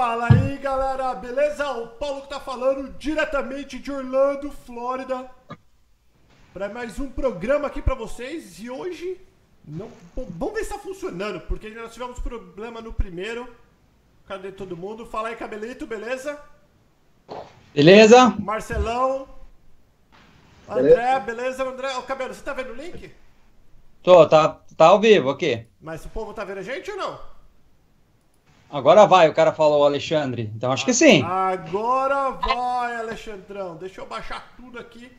Fala aí, galera, beleza? O Paulo que tá falando diretamente de Orlando, Flórida, para mais um programa aqui para vocês. E hoje, não, bom, vamos ver se tá funcionando, porque nós tivemos problema no primeiro. Cadê todo mundo? Fala aí, Cabelito, beleza? Beleza? Marcelão. André, beleza, André? Ô, Cabelo, você tá vendo o link? Tô, tá, tá ao vivo aqui. Mas o povo tá vendo a gente ou não? Agora vai, o cara falou Alexandre. Então acho que sim. Agora vai, Alexandrão. Deixa eu baixar tudo aqui.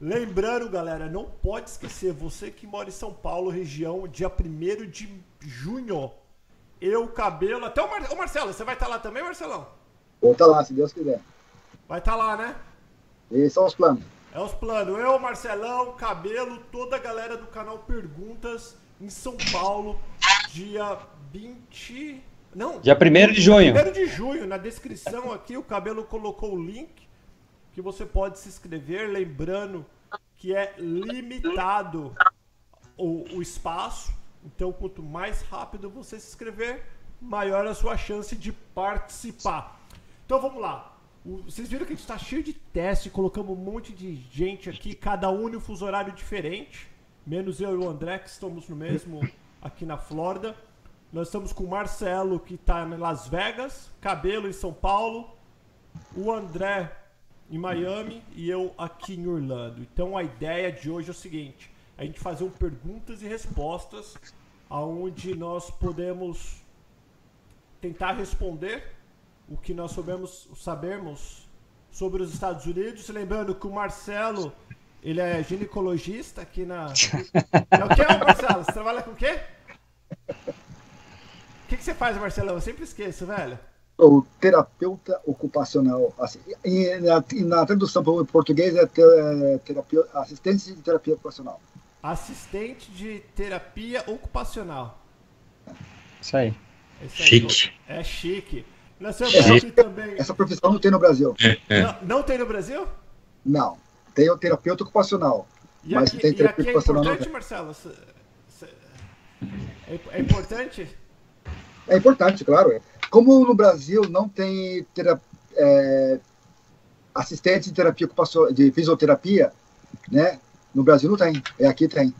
Lembrando, galera, não pode esquecer, você que mora em São Paulo, região, dia 1 de junho. Eu, cabelo. Até o, Mar... Ô, Marcelo, você vai estar lá também, Marcelão? Vou estar lá, se Deus quiser. Vai estar lá, né? Esses são os planos. É os planos. Eu, Marcelão, Cabelo, toda a galera do canal Perguntas em São Paulo, dia 20. Não. Dia 1 de junho. 1 de junho. Na descrição aqui, o Cabelo colocou o link que você pode se inscrever. Lembrando que é limitado o, o espaço. Então, quanto mais rápido você se inscrever, maior a sua chance de participar. Então, vamos lá. Vocês viram que a gente está cheio de teste, colocamos um monte de gente aqui, cada um em um fuso horário diferente, menos eu e o André, que estamos no mesmo aqui na Flórida. Nós estamos com o Marcelo, que está em Las Vegas, Cabelo em São Paulo, o André em Miami e eu aqui em Orlando. Então a ideia de hoje é o seguinte: a gente fazer um perguntas e respostas, aonde nós podemos tentar responder o que nós sabemos, sabemos sobre os Estados Unidos. Lembrando que o Marcelo, ele é ginecologista aqui na. É o que, Marcelo? Você trabalha com o quê? O que, que você faz, Marcelão? Eu sempre esqueço, velho. O terapeuta ocupacional. Assim, e na, e na tradução para o português é te- é terapia, assistente de terapia ocupacional. Assistente de terapia ocupacional. Isso aí. É isso aí. Chique. É chique. Nós temos aqui também. Essa profissão não tem no Brasil. Não, não tem no Brasil? Não. Tem o terapeuta ocupacional. E Mas aqui, tem e terapia aqui é ocupacional não importante, Marcelo? É, é importante? É importante, claro. Como no Brasil não tem tera- é, assistente de terapia de fisioterapia, né? No Brasil não tem. É aqui tem.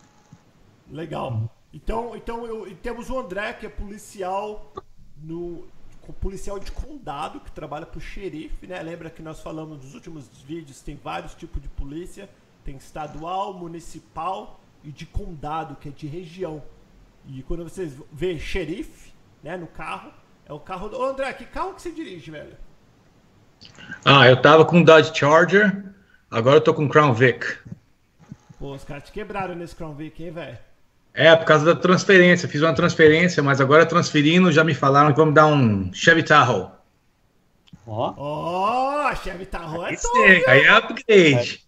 Legal. Então, então eu- temos o André, que é policial no policial de condado, que trabalha pro xerife, né? Lembra que nós falamos nos últimos vídeos, tem vários tipos de polícia, tem estadual, municipal e de condado, que é de região. E quando vocês vê xerife, né, no carro, é o carro do Ô, André, que carro que você dirige, velho? Ah, eu tava com Dodge Charger, agora eu tô com Crown Vic. Pô, os caras te quebraram nesse Crown Vic, hein, velho? É, por causa da transferência. Fiz uma transferência, mas agora transferindo, já me falaram que vamos dar um Chevy Tahoe. Ó. Ó, oh, Chevy Tahoe é Aí top, aí é upgrade.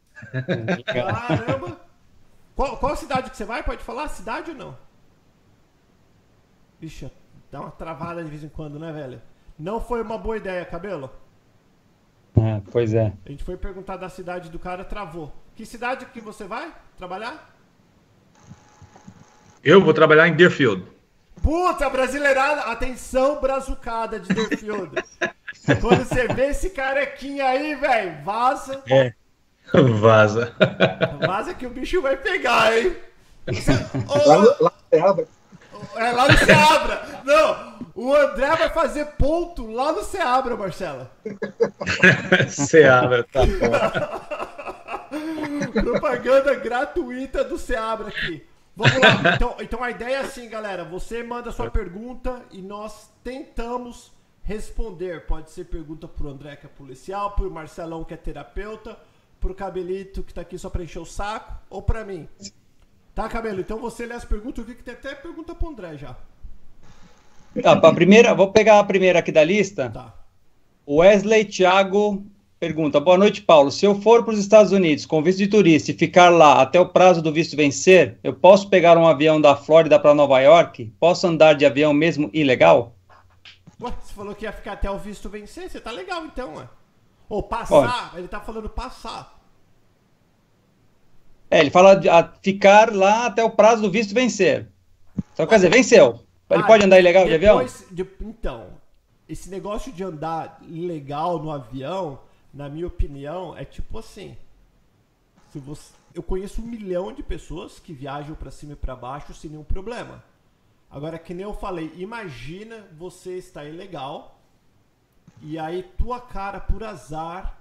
Caramba! Qual, qual cidade que você vai? Pode falar? Cidade ou não? Vixe, dá uma travada de vez em quando, né, velho? Não foi uma boa ideia, cabelo. É, pois é. A gente foi perguntar da cidade do cara, travou. Que cidade que você vai trabalhar? Eu vou trabalhar em Deerfield. Puta, brasileirada! Atenção, brazucada de Deerfield. Quando você vê esse carequinha aí, velho, vaza. É. Vaza. Vaza que o bicho vai pegar, hein? Você- Lá, no- lá Ceabra, É lá no Seabra. Não, o André vai fazer ponto lá no Seabra, Marcela. Seabra, tá bom. Propaganda gratuita do Seabra aqui. Vamos lá. Então, então a ideia é assim, galera. Você manda sua pergunta e nós tentamos responder. Pode ser pergunta pro André, que é policial, pro Marcelão, que é terapeuta, pro Cabelito, que tá aqui só pra encher o saco, ou pra mim. Tá, Cabelo? Então você lê as perguntas. Eu vi que tem até pergunta pro André já. Tá, pra primeira, vou pegar a primeira aqui da lista. Tá. Wesley Thiago pergunta: Boa noite, Paulo. Se eu for para os Estados Unidos com visto de turista e ficar lá até o prazo do visto vencer, eu posso pegar um avião da Flórida para Nova York? Posso andar de avião mesmo ilegal? Ué, você falou que ia ficar até o visto vencer, você tá legal então, ué. Ou passar, ele tá falando passar. É, ele fala de a ficar lá até o prazo do visto vencer. Então, quer dizer, venceu. Ele Ah, pode andar ilegal de avião? de- então, esse negócio de andar legal no avião, na minha opinião, é tipo assim. Se você, eu conheço um milhão de pessoas que viajam para cima e para baixo sem nenhum problema. Agora, que nem eu falei, imagina você estar ilegal e aí tua cara, por azar,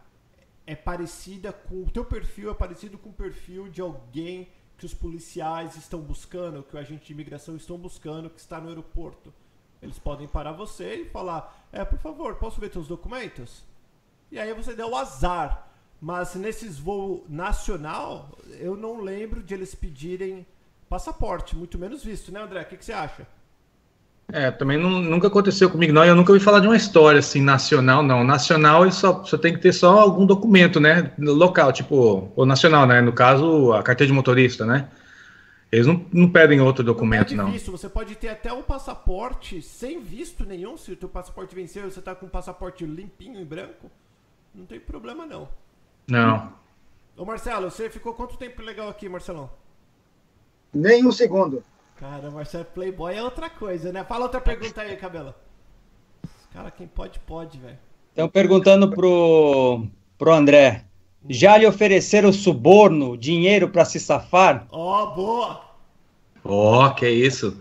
é parecida com. O teu perfil é parecido com o perfil de alguém que os policiais estão buscando, que o agente de imigração estão buscando, que está no aeroporto. Eles podem parar você e falar: É, por favor, posso ver teus documentos? E aí você deu azar. Mas nesses voos nacional, eu não lembro de eles pedirem passaporte, muito menos visto, né, André? O que, que você acha? É, também não, nunca aconteceu comigo, não. Eu nunca ouvi falar de uma história assim, nacional, não. Nacional, ele só, só tem que ter só algum documento, né? Local, tipo, ou nacional, né? No caso, a carteira de motorista, né? Eles não, não pedem outro documento, não. Visto. Você pode ter até um passaporte sem visto nenhum. Se o teu passaporte venceu e você tá com um passaporte limpinho e branco, não tem problema, não. Não. Ô, Marcelo, você ficou quanto tempo legal aqui, Marcelão? Nem um segundo. Cara, Marcelo Playboy é outra coisa, né? Fala outra pergunta aí, Cabelo. Cara, quem pode, pode, velho. Estão perguntando pro, pro André. Já lhe ofereceram suborno, dinheiro para se safar? Ó, oh, boa! Ó, oh, que isso.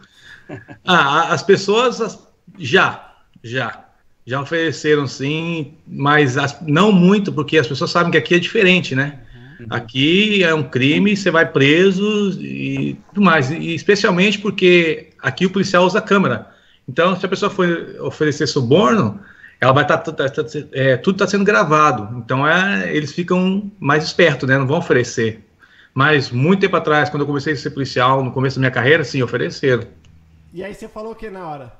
Ah, as pessoas as, já, já. Já ofereceram sim, mas as, não muito, porque as pessoas sabem que aqui é diferente, né? Uhum. Aqui é um crime, você vai preso e tudo mais. E especialmente porque aqui o policial usa câmera. Então, se a pessoa for oferecer suborno, ela vai estar tá, tá, tá, é, tudo está sendo gravado. Então, é, eles ficam mais espertos, né? Não vão oferecer. Mas muito tempo atrás, quando eu comecei a ser policial, no começo da minha carreira, sim, ofereceram. E aí você falou o que na hora?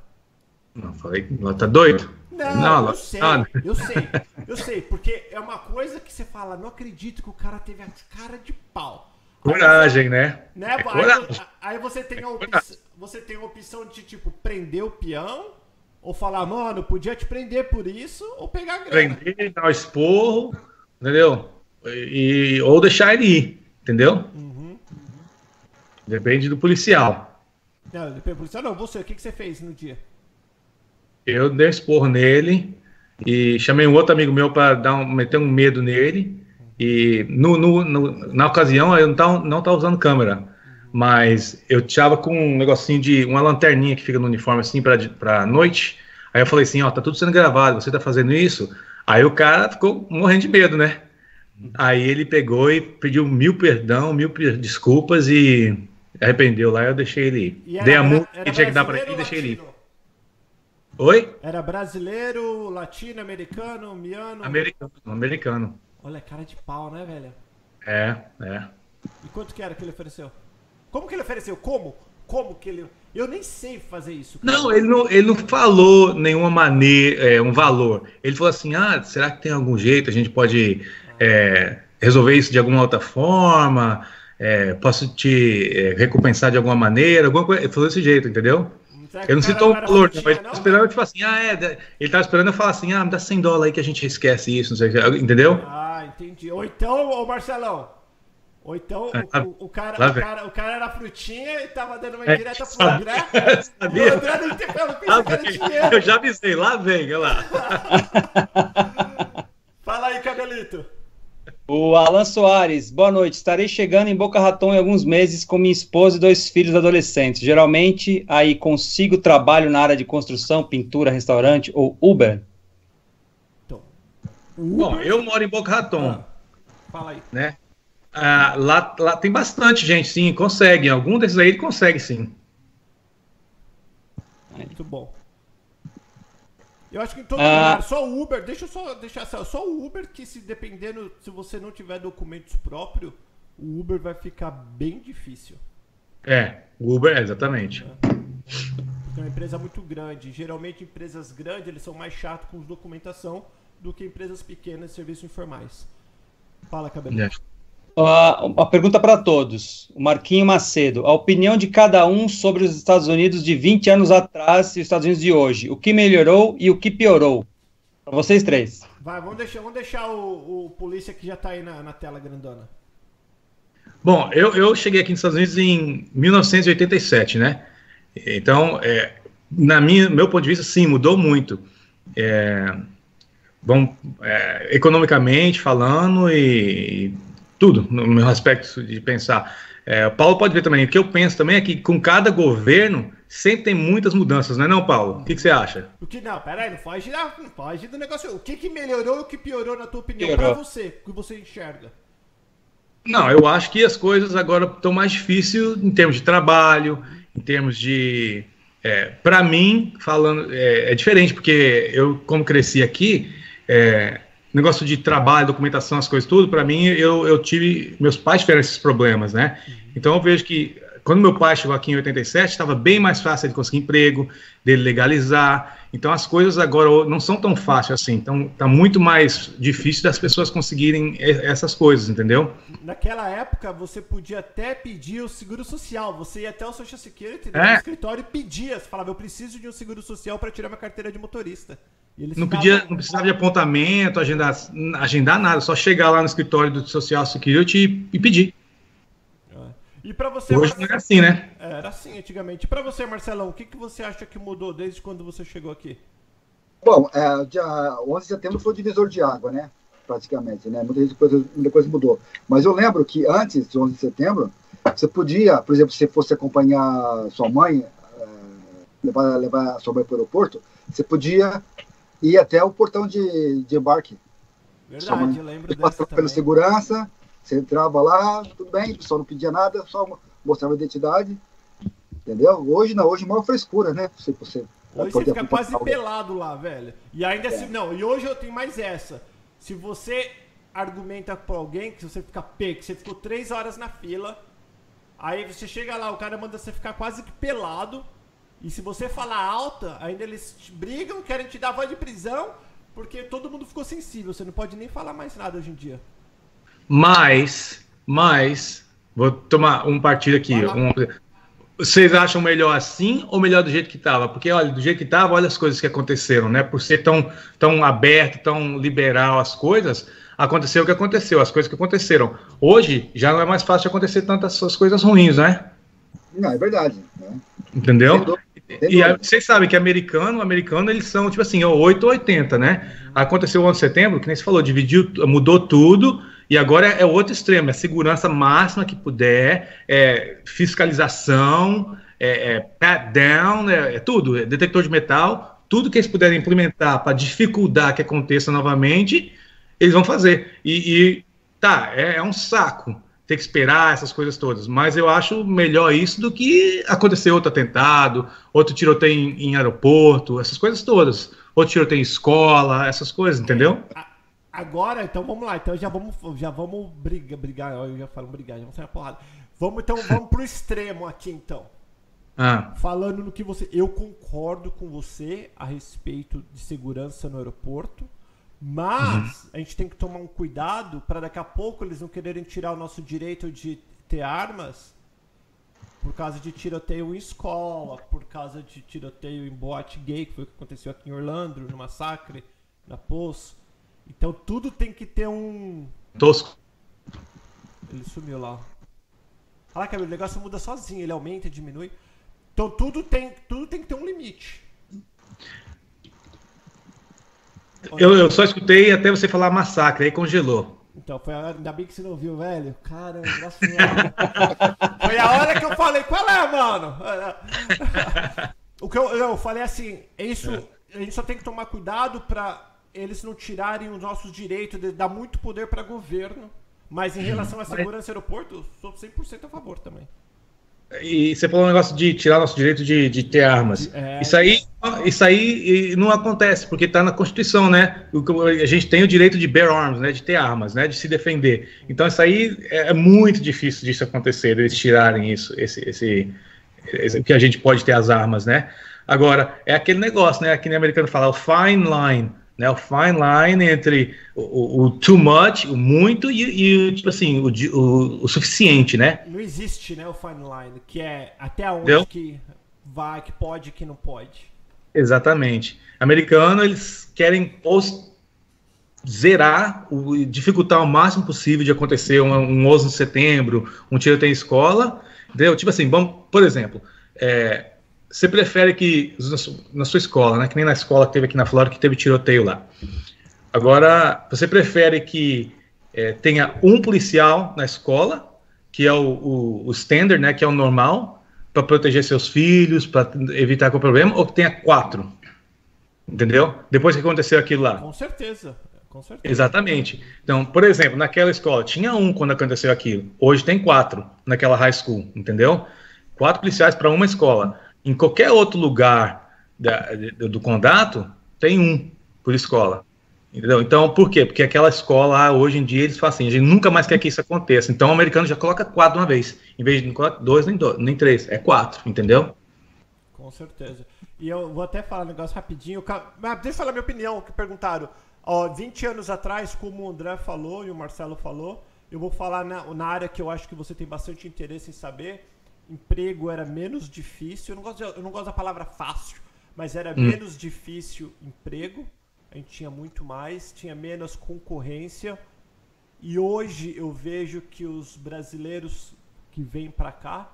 Não, falei, tá doido? Não, não eu sei, eu sei, eu sei, porque é uma coisa que você fala, não acredito que o cara teve a cara de pau. Coragem, né? né? É aí, coragem. aí, você tem a opção, você tem a opção de tipo prender o peão ou falar, mano, podia te prender por isso ou pegar a grana. Prender, dar o esporro, entendeu? E, ou deixar ele ir, entendeu? Uhum. Depende do policial. Não, depende do policial. Não, você, o que, que você fez no dia? Eu dei esporro nele e chamei um outro amigo meu para dar um, meter um medo nele. E no, no, no, na ocasião eu não tava, não tava usando câmera, mas eu tava com um negocinho de uma lanterninha que fica no uniforme assim para noite. Aí eu falei assim: Ó, tá tudo sendo gravado, você tá fazendo isso? Aí o cara ficou morrendo de medo, né? Aí ele pegou e pediu mil perdão, mil desculpas e arrependeu lá. Eu deixei ele ir. Dei a multa que tinha que dar para ele e deixei ele ir. Oi? Era brasileiro, latino-americano, miano? Americano, americano. Olha, cara de pau, né, velho? É, é. E quanto que era que ele ofereceu? Como que ele ofereceu? Como? Como que ele. Eu nem sei fazer isso. Cara. Não, ele não, ele não falou nenhuma maneira, é, um valor. Ele falou assim: ah, será que tem algum jeito? A gente pode é, resolver isso de alguma outra forma? É, posso te é, recompensar de alguma maneira? Alguma coisa. Ele falou desse jeito, entendeu? Eu não citou o valor, mas ele esperando, tipo assim, ah, é, ele tava esperando eu falar assim, ah, me dá 100 dólares aí que a gente esquece isso, não sei o que, entendeu? Ah, entendi. Ou então, ô Marcelão, ou então o, o, o, cara, o, cara, o cara era frutinha e tava dando uma indireta é, pro André. Sabia? O André não entendeu, Eu já avisei, lá vem, olha lá. Fala aí, cabelito. O Alan Soares, boa noite. Estarei chegando em Boca Raton em alguns meses com minha esposa e dois filhos adolescentes. Geralmente, aí consigo trabalho na área de construção, pintura, restaurante ou Uber? Uber? Bom, eu moro em Boca Raton. Ah, fala aí. Né? Ah, lá, lá tem bastante gente, sim, consegue. Algum desses aí ele consegue, sim. Muito bom. Eu acho que em todo ah. lugar, só o Uber, deixa eu só deixar só o Uber que se dependendo, se você não tiver documentos próprios, o Uber vai ficar bem difícil. É, o Uber, exatamente. É. é uma empresa muito grande. Geralmente empresas grandes, eles são mais chatos com documentação do que empresas pequenas de serviços informais. Fala, Cabelo. É. Uh, uma pergunta para todos. O Marquinho Macedo. A opinião de cada um sobre os Estados Unidos de 20 anos atrás e os Estados Unidos de hoje. O que melhorou e o que piorou? Para vocês três. Vai, vamos deixar, vamos deixar o, o polícia que já está aí na, na, tela grandona. Bom, eu, eu cheguei aqui nos Estados Unidos em 1987, né? Então, é, na minha, meu ponto de vista, sim, mudou muito. é, vão é, economicamente falando e, e, tudo no meu aspecto de pensar. É, o Paulo pode ver também. O que eu penso também é que com cada governo sempre tem muitas mudanças, não é não, Paulo? O que, que você acha? O que não, peraí, não foge, não foge do negócio. O que, que melhorou e o que piorou na tua opinião para você, o que você enxerga? Não, eu acho que as coisas agora estão mais difíceis em termos de trabalho, em termos de. É, para mim, falando, é, é, diferente, porque eu, como cresci aqui, é, negócio de trabalho, documentação, as coisas, tudo, para mim, eu, eu tive. Meus pais tiveram esses problemas, né? Então eu vejo que quando meu pai chegou aqui em 87, estava bem mais fácil de conseguir emprego, dele legalizar. Então as coisas agora não são tão fáceis assim. Então está muito mais difícil das pessoas conseguirem essas coisas, entendeu? Naquela época você podia até pedir o seguro social. Você ia até o Social Security é. no escritório e pedia. Você falava, eu preciso de um seguro social para tirar minha carteira de motorista. não, pedia, não precisava de apontamento, agendar, agendar nada, só chegar lá no escritório do Social Security e, e pedir. E para você. Hoje não era assim, né? Era assim antigamente. E para você, Marcelão, o que, que você acha que mudou desde quando você chegou aqui? Bom, é, dia 11 de setembro foi o divisor de água, né? Praticamente, né? Muita coisa, muita coisa mudou. Mas eu lembro que antes de 11 de setembro, você podia, por exemplo, se fosse acompanhar sua mãe, é, levar, levar sua mãe para o aeroporto, você podia ir até o portão de, de embarque. Verdade, eu lembro dessa pela segurança, você entrava lá, tudo bem, o pessoal não pedia nada, só mostrava a identidade. Entendeu? Hoje não, hoje maior frescura, né? Se você hoje você fica quase pelado lá, velho. E ainda é. assim, não, e hoje eu tenho mais essa. Se você argumenta pra alguém que você fica pé, que você ficou três horas na fila, aí você chega lá, o cara manda você ficar quase que pelado. E se você falar alta, ainda eles brigam, querem te dar voz de prisão, porque todo mundo ficou sensível. Você não pode nem falar mais nada hoje em dia. Mas, mas, vou tomar um partido aqui. Um, vocês acham melhor assim ou melhor do jeito que estava? Porque, olha, do jeito que estava, olha as coisas que aconteceram, né? Por ser tão, tão aberto, tão liberal as coisas, aconteceu o que aconteceu, as coisas que aconteceram. Hoje, já não é mais fácil acontecer tantas coisas ruins, né? Não, é verdade. Né? Entendeu? E a, vocês sabem que americano, americano, eles são, tipo assim, 8 ou 80, né? Aconteceu o 11 de setembro, que nem você falou, dividiu, mudou tudo, e agora é, outro extremo, é segurança máxima que puder, é fiscalização, é, é pat down, é, é tudo, é detector de metal, tudo que eles puderem implementar para dificultar que aconteça novamente, eles vão fazer. E, e tá, é, é, um saco ter que esperar essas coisas todas, mas eu acho melhor isso do que acontecer outro atentado, outro tiroteio em, em aeroporto, essas coisas todas, outro tiroteio em escola, essas coisas, entendeu? Agora, então vamos lá. Então já vamos, já vamos brigar, brigar. Eu já falo brigar, já vamos sair a porrada. Vamos então, vamos pro extremo aqui então. Ah. Falando no que você. Eu concordo com você a respeito de segurança no aeroporto. Mas uhum. a gente tem que tomar um cuidado para daqui a pouco eles não quererem tirar o nosso direito de ter armas por causa de tiroteio em escola, por causa de tiroteio em boate gay, que foi o que aconteceu aqui em Orlando, no massacre, na Poço. Então tudo tem que ter um. Tosco. Ele sumiu lá. Caraca, o negócio muda sozinho, ele aumenta, diminui. Então tudo tem, tudo tem que ter um limite. Eu, eu só escutei até você falar massacre, aí congelou. Então, foi a hora, ainda bem que você não viu, velho. Cara, Foi a hora que eu falei, qual é, mano? o que eu, eu falei assim, é isso, a gente só tem que tomar cuidado pra eles não tirarem os nossos direitos de dar muito poder para governo. Mas em relação à segurança do aeroporto, sou 100% a favor também. E você falou um negócio de tirar nosso direito de, de ter armas. É, isso aí, isso aí não acontece, porque está na Constituição, né? A gente tem o direito de bear arms, né? De ter armas, né? De se defender. Então isso aí é, é muito difícil disso acontecer, eles tirarem isso, esse, esse, esse, que a gente pode ter as armas, né? Agora, é aquele negócio, né? Aqui no americano fala o fine line né, o fine line entre o, o, o too much, o muito e, e tipo assim, o, o, o, suficiente, né? Não existe, né, o fine line, que é até onde Entendeu? que vai, que pode, que não pode. Exatamente. Americano, eles querem zerar, o, dificultar o máximo possível de acontecer um, um 11 de setembro, um tiroteio em escola, entendeu? Tipo assim, vamos, por exemplo, é, você prefere que, na sua escola, né, que nem na escola que teve aqui na Flórida, que teve tiroteio lá. Agora, você prefere que é, tenha um policial na escola, que é o, o, o standard, né, que é o normal, para proteger seus filhos, para evitar qualquer problema, ou que tenha quatro? Entendeu? Depois que aconteceu aquilo lá. Com certeza. Com certeza. Exatamente. Então, por exemplo, naquela escola tinha um quando aconteceu aquilo. Hoje tem quatro naquela high school, entendeu? Quatro policiais para uma escola. Em qualquer outro lugar da, do, do condado, tem um por escola. Entendeu? Então, por quê? Porque aquela escola, hoje em dia, eles falam assim, a gente nunca mais quer que isso aconteça. Então, o americano já coloca quatro de uma vez. Em vez de dois, nem, dois, nem três. É quatro, entendeu? Com certeza. E eu vou até falar um negócio rapidinho. Mas deixa eu falar minha opinião, que perguntaram. Ó, 20 anos atrás, como o André falou e o Marcelo falou, eu vou falar na, na área que eu acho que você tem bastante interesse em saber. Emprego era menos difícil. Eu não gosto, de, eu não gosto da palavra fácil, mas era hum. menos difícil emprego a gente tinha muito mais, tinha menos concorrência. E hoje eu vejo que os brasileiros que vêm para cá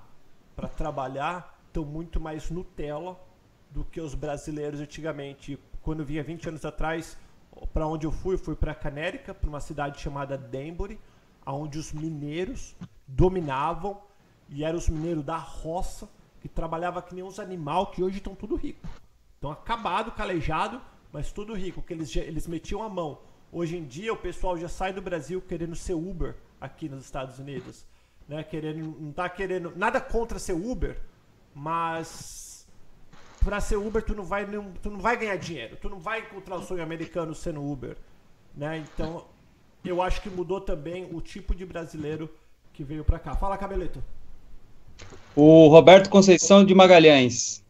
para trabalhar estão muito mais Nutella do que os brasileiros antigamente. Quando eu vinha 20 anos atrás, para onde eu fui, eu fui para Canérica, para uma cidade chamada Denbury, onde os mineiros dominavam e eram os mineiros da roça que trabalhavam que nem uns animal que hoje estão tudo rico. Estão acabado, calejado mas tudo rico, que eles, eles metiam a mão. Hoje em dia o pessoal já sai do Brasil querendo ser Uber aqui nos Estados Unidos. Né? Querendo, não tá querendo. Nada contra ser Uber, mas para ser Uber tu não, vai, tu não vai ganhar dinheiro. Tu não vai encontrar o sonho americano sendo Uber. Né? Então eu acho que mudou também o tipo de brasileiro que veio para cá. Fala, Cabeleto. O Roberto Conceição de Magalhães.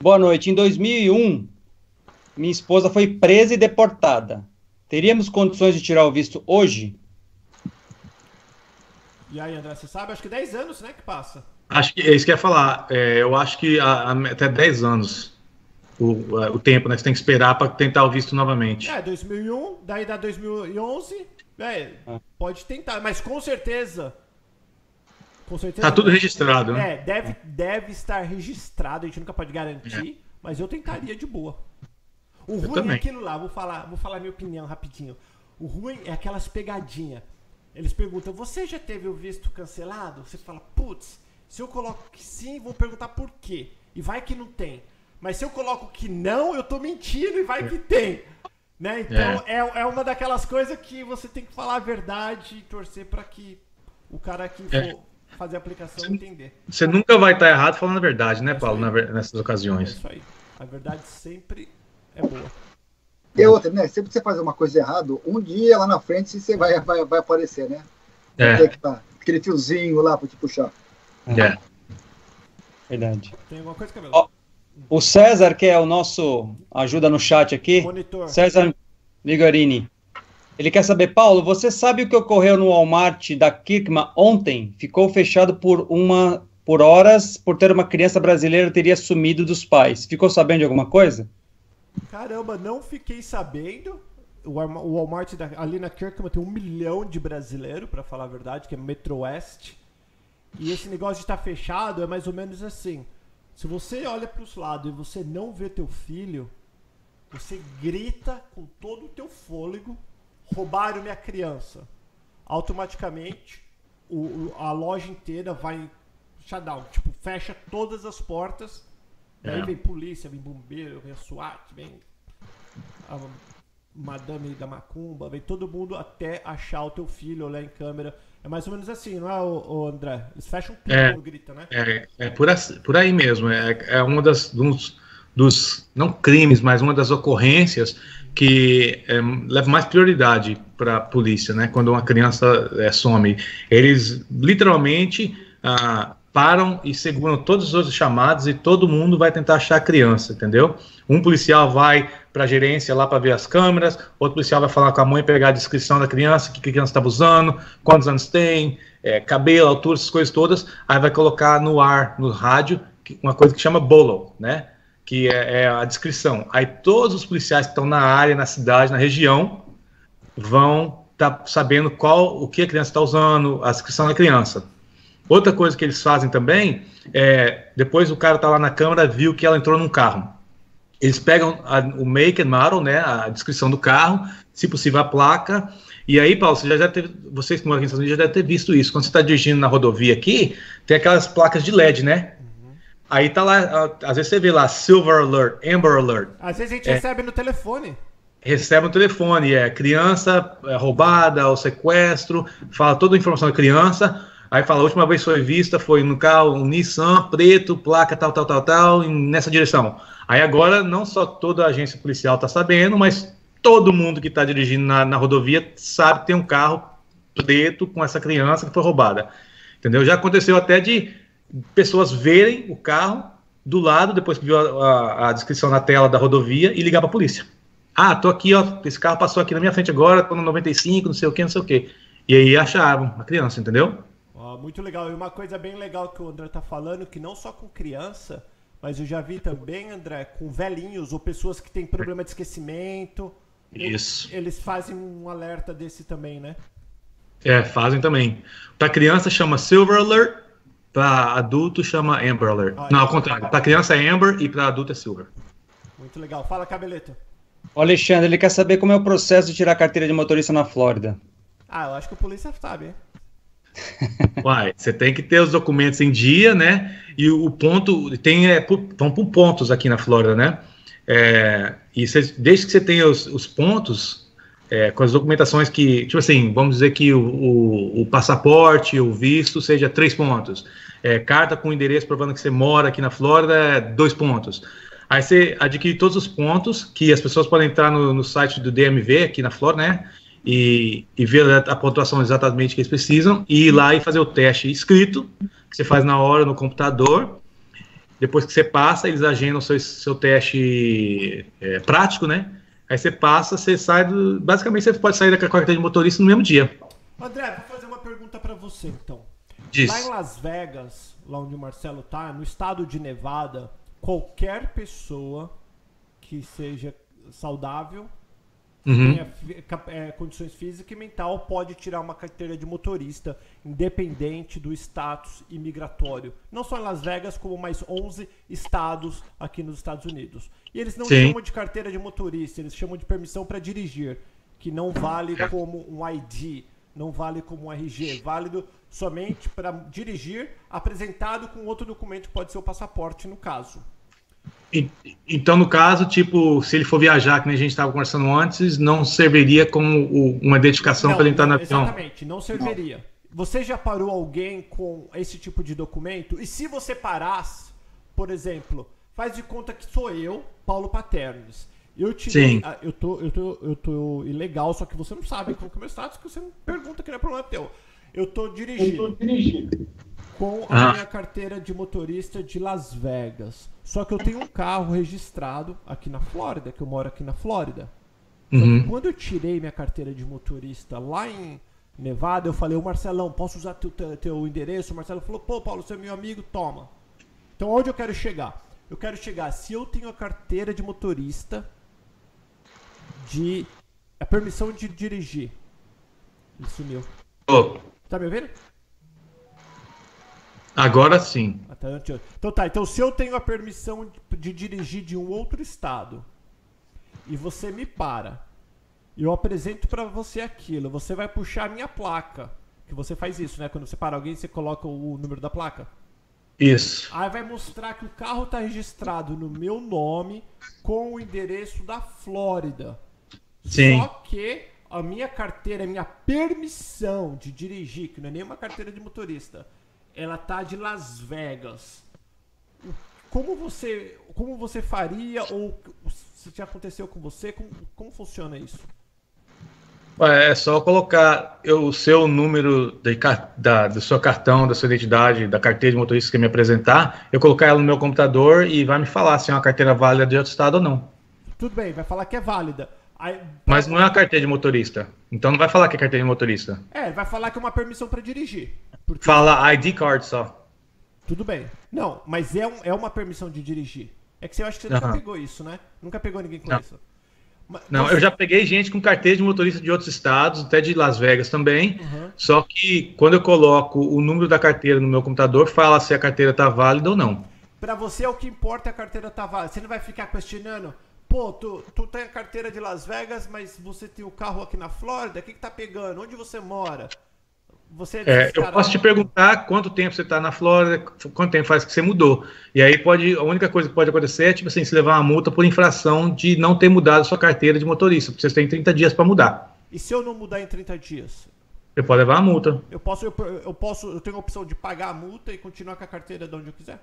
Boa noite. Em 2001, minha esposa foi presa e deportada. Teríamos condições de tirar o visto hoje? E aí, André, você sabe? Acho que 10 anos, né, que passa. Acho que é isso que eu ia falar. É, eu acho que a, a, até 10 anos o, a, o tempo, né? Você tem que esperar para tentar o visto novamente. É, 2001, daí dá 2011. É, ah. pode tentar, mas com certeza. Com certeza. Tá tudo registrado, né? É, deve, deve estar registrado. A gente nunca pode garantir, é. mas eu tentaria de boa. O eu ruim é também. é aquilo lá, vou falar, vou falar minha opinião rapidinho. O ruim é aquelas pegadinhas. Eles perguntam: "Você já teve o visto cancelado?" Você fala: "Putz, se eu coloco que sim, vou perguntar por quê". E vai que não tem. Mas se eu coloco que não, eu tô mentindo e vai que tem. Né? Então é. é, é uma daquelas coisas que você tem que falar a verdade e torcer para que o cara que é. for fazer a aplicação você, entender. Você nunca vai estar errado falando a verdade, né, Paulo, na, nessas ocasiões. É isso aí. A verdade sempre é boa. E outra, né? Sempre que você faz uma coisa errada, um dia lá na frente você vai, vai, vai aparecer, né? É. Tá, aquele fiozinho lá para te puxar. É. Verdade. Tem alguma coisa, Camilo? Oh, o César, que é o nosso ajuda no chat aqui. Monitor. César Migarini. Ele quer saber, Paulo, você sabe o que ocorreu no Walmart da Kirkman ontem? Ficou fechado por uma por horas por ter uma criança brasileira teria sumido dos pais. Ficou sabendo de alguma coisa? Caramba, não fiquei sabendo. O Walmart ali na Kirkman tem um milhão de brasileiro, para falar a verdade, que é Metro West. E esse negócio de estar tá fechado é mais ou menos assim. Se você olha para os lados e você não vê teu filho, você grita com todo o teu fôlego, roubaram minha criança. Automaticamente, o, a loja inteira vai shutdown, tipo, fecha todas as portas é. Aí vem polícia, vem bombeiro, vem a SWAT, vem a madame da macumba, vem todo mundo até achar o teu filho, olhar em câmera. É mais ou menos assim, não é, o, André? Eles fecham tudo é, grita, né? É, é por, por aí mesmo. É, é uma das dos, dos, não crimes, mas uma das ocorrências que é, leva mais prioridade para a polícia, né? Quando uma criança é, some, eles literalmente ah, param e seguram todos os outros chamados e todo mundo vai tentar achar a criança, entendeu? Um policial vai para a gerência lá para ver as câmeras, outro policial vai falar com a mãe, pegar a descrição da criança, que criança estava usando, quantos anos tem, é, cabelo, altura, essas coisas todas, aí vai colocar no ar, no rádio, uma coisa que chama bolo, né? Que é, é a descrição. Aí todos os policiais que estão na área, na cidade, na região, vão estar tá sabendo qual, o que a criança está usando, a descrição da criança. Outra coisa que eles fazem também é depois o cara tá lá na câmera viu que ela entrou num carro. Eles pegam a, o make and model, né, a descrição do carro, se possível a placa. E aí, Paulo, você já deve ter, vocês que moram aqui nos Estados Unidos já devem ter visto isso. Quando você está dirigindo na rodovia aqui, tem aquelas placas de LED, né? Aí tá lá, às vezes você vê lá Silver Alert, Amber Alert. Às vezes a gente é. recebe no telefone recebe um telefone, é criança é, roubada, ou sequestro, fala toda a informação da criança, aí fala, a última vez foi vista, foi no carro um Nissan preto, placa tal, tal, tal, tal, nessa direção. Aí agora, não só toda a agência policial está sabendo, mas todo mundo que está dirigindo na, na rodovia sabe que tem um carro preto com essa criança que foi roubada. Entendeu? Já aconteceu até de pessoas verem o carro do lado, depois que viu a, a, a descrição na tela da rodovia, e ligar para a polícia. Ah, tô aqui, ó, esse carro passou aqui na minha frente agora, tô no 95, não sei o que, não sei o que. E aí achavam a criança, entendeu? Ó, muito legal. E uma coisa bem legal que o André tá falando, que não só com criança, mas eu já vi também, André, com velhinhos ou pessoas que têm problema de esquecimento. Isso. Eles, eles fazem um alerta desse também, né? É, fazem também. Para criança chama Silver Alert, para adulto chama Amber Alert. Ah, não, ao contrário. Para criança é Amber e para adulto é Silver. Muito legal. Fala, Cabeleto. O Alexandre, ele quer saber como é o processo de tirar carteira de motorista na Flórida. Ah, eu acho que o polícia sabe, hein? Uai, você tem que ter os documentos em dia, né? E o ponto tem é, vão por pontos aqui na Flórida, né? É, e cê, desde que você tenha os, os pontos é, com as documentações que, tipo assim, vamos dizer que o, o, o passaporte, o visto seja três pontos, é, carta com endereço provando que você mora aqui na Flórida, é dois pontos. Aí você adquire todos os pontos que as pessoas podem entrar no, no site do DMV aqui na Flor, né? E, e, ver a pontuação exatamente que eles precisam, e ir lá e fazer o teste escrito, que você faz na hora no computador. Depois que você passa, eles agendam seu, seu teste é, prático, né? Aí você passa, você sai do. Basicamente, você pode sair da carteira de motorista no mesmo dia. André, vou fazer uma pergunta para você, então. Diz. Lá em Las Vegas, lá onde o Marcelo tá, no estado de Nevada, qualquer pessoa que seja saudável, uhum. tenha é, condições físicas e mental, pode tirar uma carteira de motorista, independente do status imigratório. Não só em Las Vegas, como mais 11 estados aqui nos Estados Unidos. E eles não Sim. chamam de carteira de motorista, eles chamam de permissão para dirigir, que não vale como um ID, não vale como um RG, válido somente para dirigir, apresentado com outro documento que pode ser o passaporte, no caso. Então, no caso, tipo, se ele for viajar, que nem a gente estava conversando antes, não serviria como uma identificação para ele entrar no avião? Exatamente, não serviria. Não. Você já parou alguém com esse tipo de documento? E se você parasse, por exemplo, faz de conta que sou eu, Paulo Paternes. Eu tirei, Sim. eu tô, eu tô, eu tô ilegal, só que você não sabe qual é o meu status, que você me pergunta que não é problema teu. Eu tô dirigindo. Eu tô dirigindo. Com a ah. minha carteira de motorista de Las Vegas. Só que eu tenho um carro registrado aqui na Flórida, que eu moro aqui na Flórida. Uhum. quando eu tirei minha carteira de motorista lá em Nevada, eu falei, ô Marcelão, posso usar teu, teu, endereço? O Marcelo falou, pô, Paulo, você é meu amigo, toma. Então onde eu quero chegar? Eu quero chegar, se eu tenho a carteira de motorista de. a permissão de dirigir. Ele sumiu. Oh. Tá me ouvindo? Agora sim. Então tá, então se eu tenho a permissão de, dirigir de um outro estado e você me para, eu apresento para você aquilo, você vai puxar a minha placa. Que você faz isso, né? Quando você para alguém, você coloca o número da placa. Isso. Aí vai mostrar que o carro está registrado no meu nome com o endereço da Flórida. Sim. Só que a minha carteira, a minha permissão de dirigir, que não é nenhuma carteira de motorista, ela tá de Las Vegas. Como você, como você faria ou se já aconteceu com você, como, como funciona isso? É só colocar o seu número de, da, do seu cartão, da sua identidade, da carteira de motorista que me apresentar, eu colocar ela no meu computador e vai me falar se é uma carteira válida de outro estado ou não. Tudo bem, vai falar que é válida. Aí, Mas não é uma carteira de motorista. Então não vai falar que é carteira de motorista. É, vai falar que é uma permissão para dirigir. Porque... Fala ID card só. Tudo bem. Não, mas é, um, é uma permissão de dirigir. É que você acha que você nunca pegou isso, né? Nunca pegou ninguém com não. isso. Não, eu já peguei gente com carteira de motorista de outros estados, até de Las Vegas também. Uhum. Só que quando eu coloco o número da carteira no meu computador, fala se a carteira tá válida ou não. Para você, o que importa é a carteira tá válida. Você não vai ficar questionando, pô, tu, tu tem a carteira de Las Vegas, mas você tem o carro aqui na Flórida, o que, que tá pegando? Onde você mora? Você é, eu posso te perguntar quanto tempo você está na Flórida, quanto tempo faz que você mudou. E aí pode, a única coisa que pode acontecer é tipo assim, se levar uma multa por infração de não ter mudado sua carteira de motorista, porque você tem 30 dias para mudar. E se eu não mudar em 30 dias? Você pode levar a multa. Eu posso, eu, eu posso, eu tenho a opção de pagar a multa e continuar com a carteira de onde eu quiser.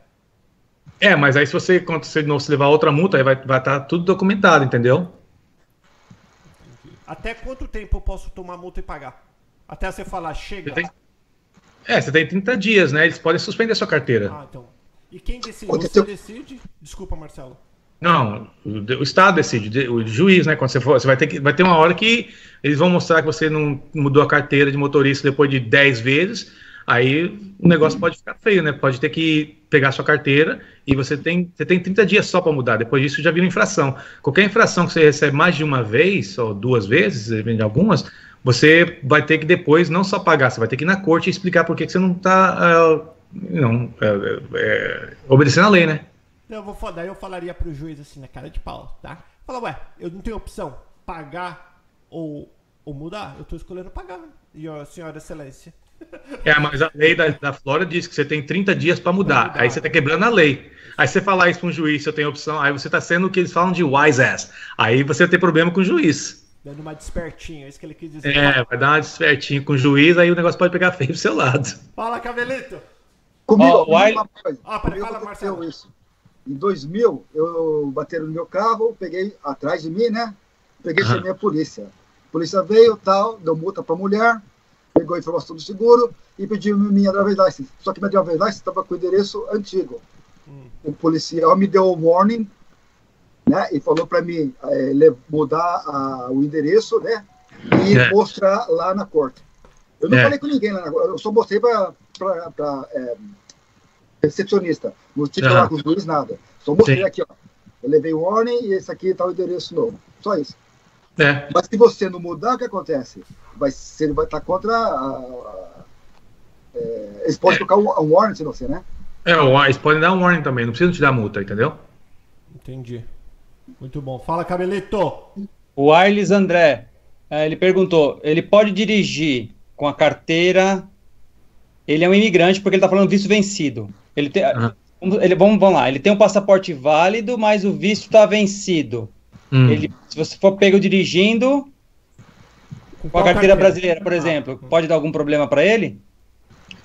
É, mas aí se você, quando você não se levar outra multa, aí vai estar tá tudo documentado, entendeu? Até quanto tempo eu posso tomar multa e pagar? Até você falar, chega. Você tem... É, você tem 30 dias, né? Eles podem suspender a sua carteira. Ah, então. E quem decide? Você decide? Desculpa, Marcelo. Não, o, Estado decide, o juiz, né? Quando você for, você vai ter que, vai ter uma hora que eles vão mostrar que você não mudou a carteira de motorista depois de 10 vezes. Aí o negócio pode ficar feio, né? Pode ter que pegar sua carteira e você tem, você tem 30 dias só para mudar. Depois disso já vira infração. Qualquer infração que você recebe mais de uma vez ou duas vezes, depende de algumas, você vai ter que depois não só pagar, você vai ter que ir na corte e explicar por que, você não está uh, não, é, é, obedecendo a lei, né? Eu vou, daí eu falaria pro juiz assim, na cara de pau, tá? Fala, ué, eu não tenho opção, pagar ou, ou mudar? Eu tô escolhendo pagar, e a senhora excelência. É, mas a lei da, da Flórida diz que você tem 30 dias para mudar. mudar. Aí você tá quebrando a lei. Aí você falar isso para um juiz, se eu tenho opção, aí você tá sendo o que eles falam de wise ass. Aí você vai ter problema com o juiz. Dando uma despertinha, é isso que ele quis dizer. É, vai dar uma despertinha com o juiz, aí o negócio pode pegar feio pro seu lado. Fala, Cabelito! Comigo, oh, comigo uma coisa. Ah, peraí, fala, Marcelo. Isso. Em 2000, eu bateram no meu carro, peguei atrás de mim, né? Peguei e chamei a polícia. A polícia veio, tal, deu multa pra mulher, pegou a informação do seguro e pediu minha driver's license. Só que minha driver's license estava com o endereço antigo. Hum. O policial me deu um warning né? E falou para mim é, mudar a, o endereço, né? E é. mostrar lá na corte. Eu não é. falei com ninguém lá na corte, eu só mostrei para é, recepcionista. Não tive que falar com os juízes, nada. Só mostrei Sim. aqui, ó. Eu levei o warning e esse aqui está o endereço novo. Só isso. É. Mas se você não mudar, o que acontece? Vai, você vai estar contra a, a, é, eles podem é. tocar um, um warning se você, né? É, eles podem dar um warning também, não precisa te dar multa, entendeu? Entendi. Muito bom. Fala, Cabelito. O Arles André, é, ele perguntou, ele pode dirigir com a carteira... Ele é um imigrante porque ele está falando visto vencido. Ele tem... Uhum. Ele, vamos, vamos lá, ele tem um passaporte válido, mas o visto está vencido. Hum. Ele, se você for pego dirigindo com, com a carteira, carteira, brasileira, por exemplo, pode dar algum problema para ele?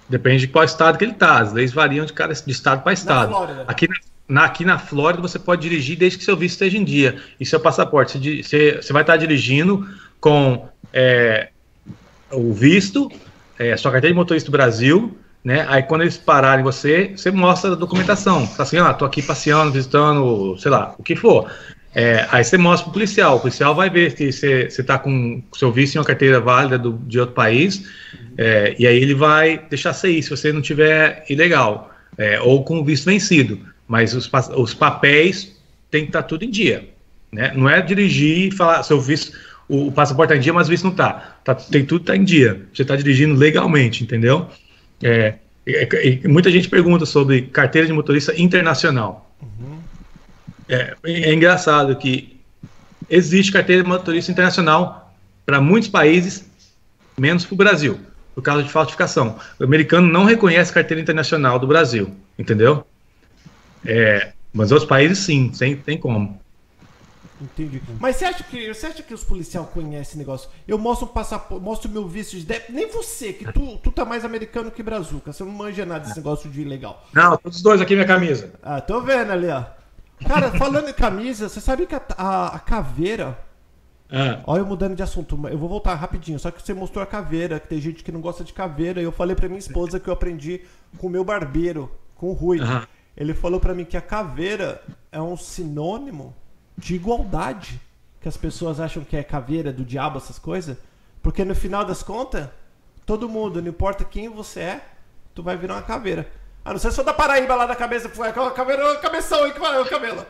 Depende de qual estado que ele está. As leis variam de cada de estado para estado. Aqui na na, aqui na Flórida você pode dirigir desde que seu visto esteja em dia e seu passaporte. Você, você vai estar dirigindo com é, o visto, é, sua carteira de motorista do Brasil, né? Aí quando eles pararem você, você mostra a documentação. Fala assim, ah, tô aqui passeando, visitando, sei lá, o que for. É, aí você mostra pro policial. O policial vai ver que você está com seu visto em uma carteira válida do, de outro país, é, e aí ele vai deixar sair se você não tiver ilegal, é, ou com o visto vencido mas os, os papéis tem que estar tá tudo em dia. Né? Não é dirigir e falar, seu visto, o, o passaporte está em dia, mas o visto não está. Tá, tem tudo tá em dia. Você está dirigindo legalmente, entendeu? É, é, é, muita gente pergunta sobre carteira de motorista internacional. Uhum. É, é engraçado que existe carteira de motorista internacional para muitos países, menos para o Brasil, por causa de falsificação. O americano não reconhece carteira internacional do Brasil, entendeu? É, mas outros países sim, tem, tem como. Entendi. Mas você acha que você acha que os policiais conhecem esse negócio? Eu mostro um passaporte, mostro meu visto de débito. Nem você, que tu, tu tá mais americano que brazuca. Você não manja nada desse negócio de ilegal. Não, todos dois aqui minha camisa. Ah, tô vendo ali, ó. Cara, falando em camisa, você sabe que a, a, a caveira. É. Olha eu mudando de assunto, eu vou voltar rapidinho. Só que você mostrou a caveira, que tem gente que não gosta de caveira. E eu falei pra minha esposa que eu aprendi com o meu barbeiro, com o Rui. Uhum. Ele falou para mim que a caveira é um sinônimo de igualdade. Que as pessoas acham que é caveira do diabo, essas coisas. Porque no final das contas, todo mundo, não importa quem você é, tu vai virar uma caveira. Ah, não sei se sou da Paraíba lá da cabeça, caveira, cabeção aí que vai o cabelo.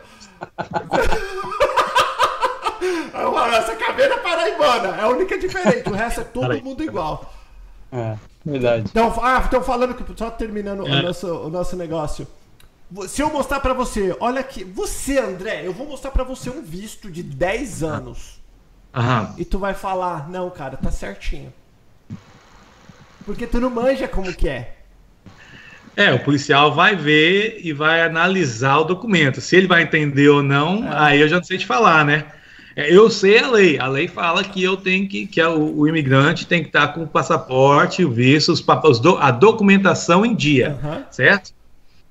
Essa caveira é paraibana, é a única diferente. O resto é todo mundo igual. É, verdade. Então, ah, estão falando que. Só terminando é. o, nosso, o nosso negócio. Se eu mostrar pra você, olha aqui. Você, André, eu vou mostrar pra você um visto de 10 anos. Aham. E tu vai falar, não, cara, tá certinho. Porque tu não manja como que é. É, o policial vai ver e vai analisar o documento. Se ele vai entender ou não, é. aí eu já não sei te falar, né? É, eu sei a lei. A lei fala que eu tenho que, que o, o imigrante tem que estar com o passaporte, o visto, os, os do, a documentação em dia, uhum. certo?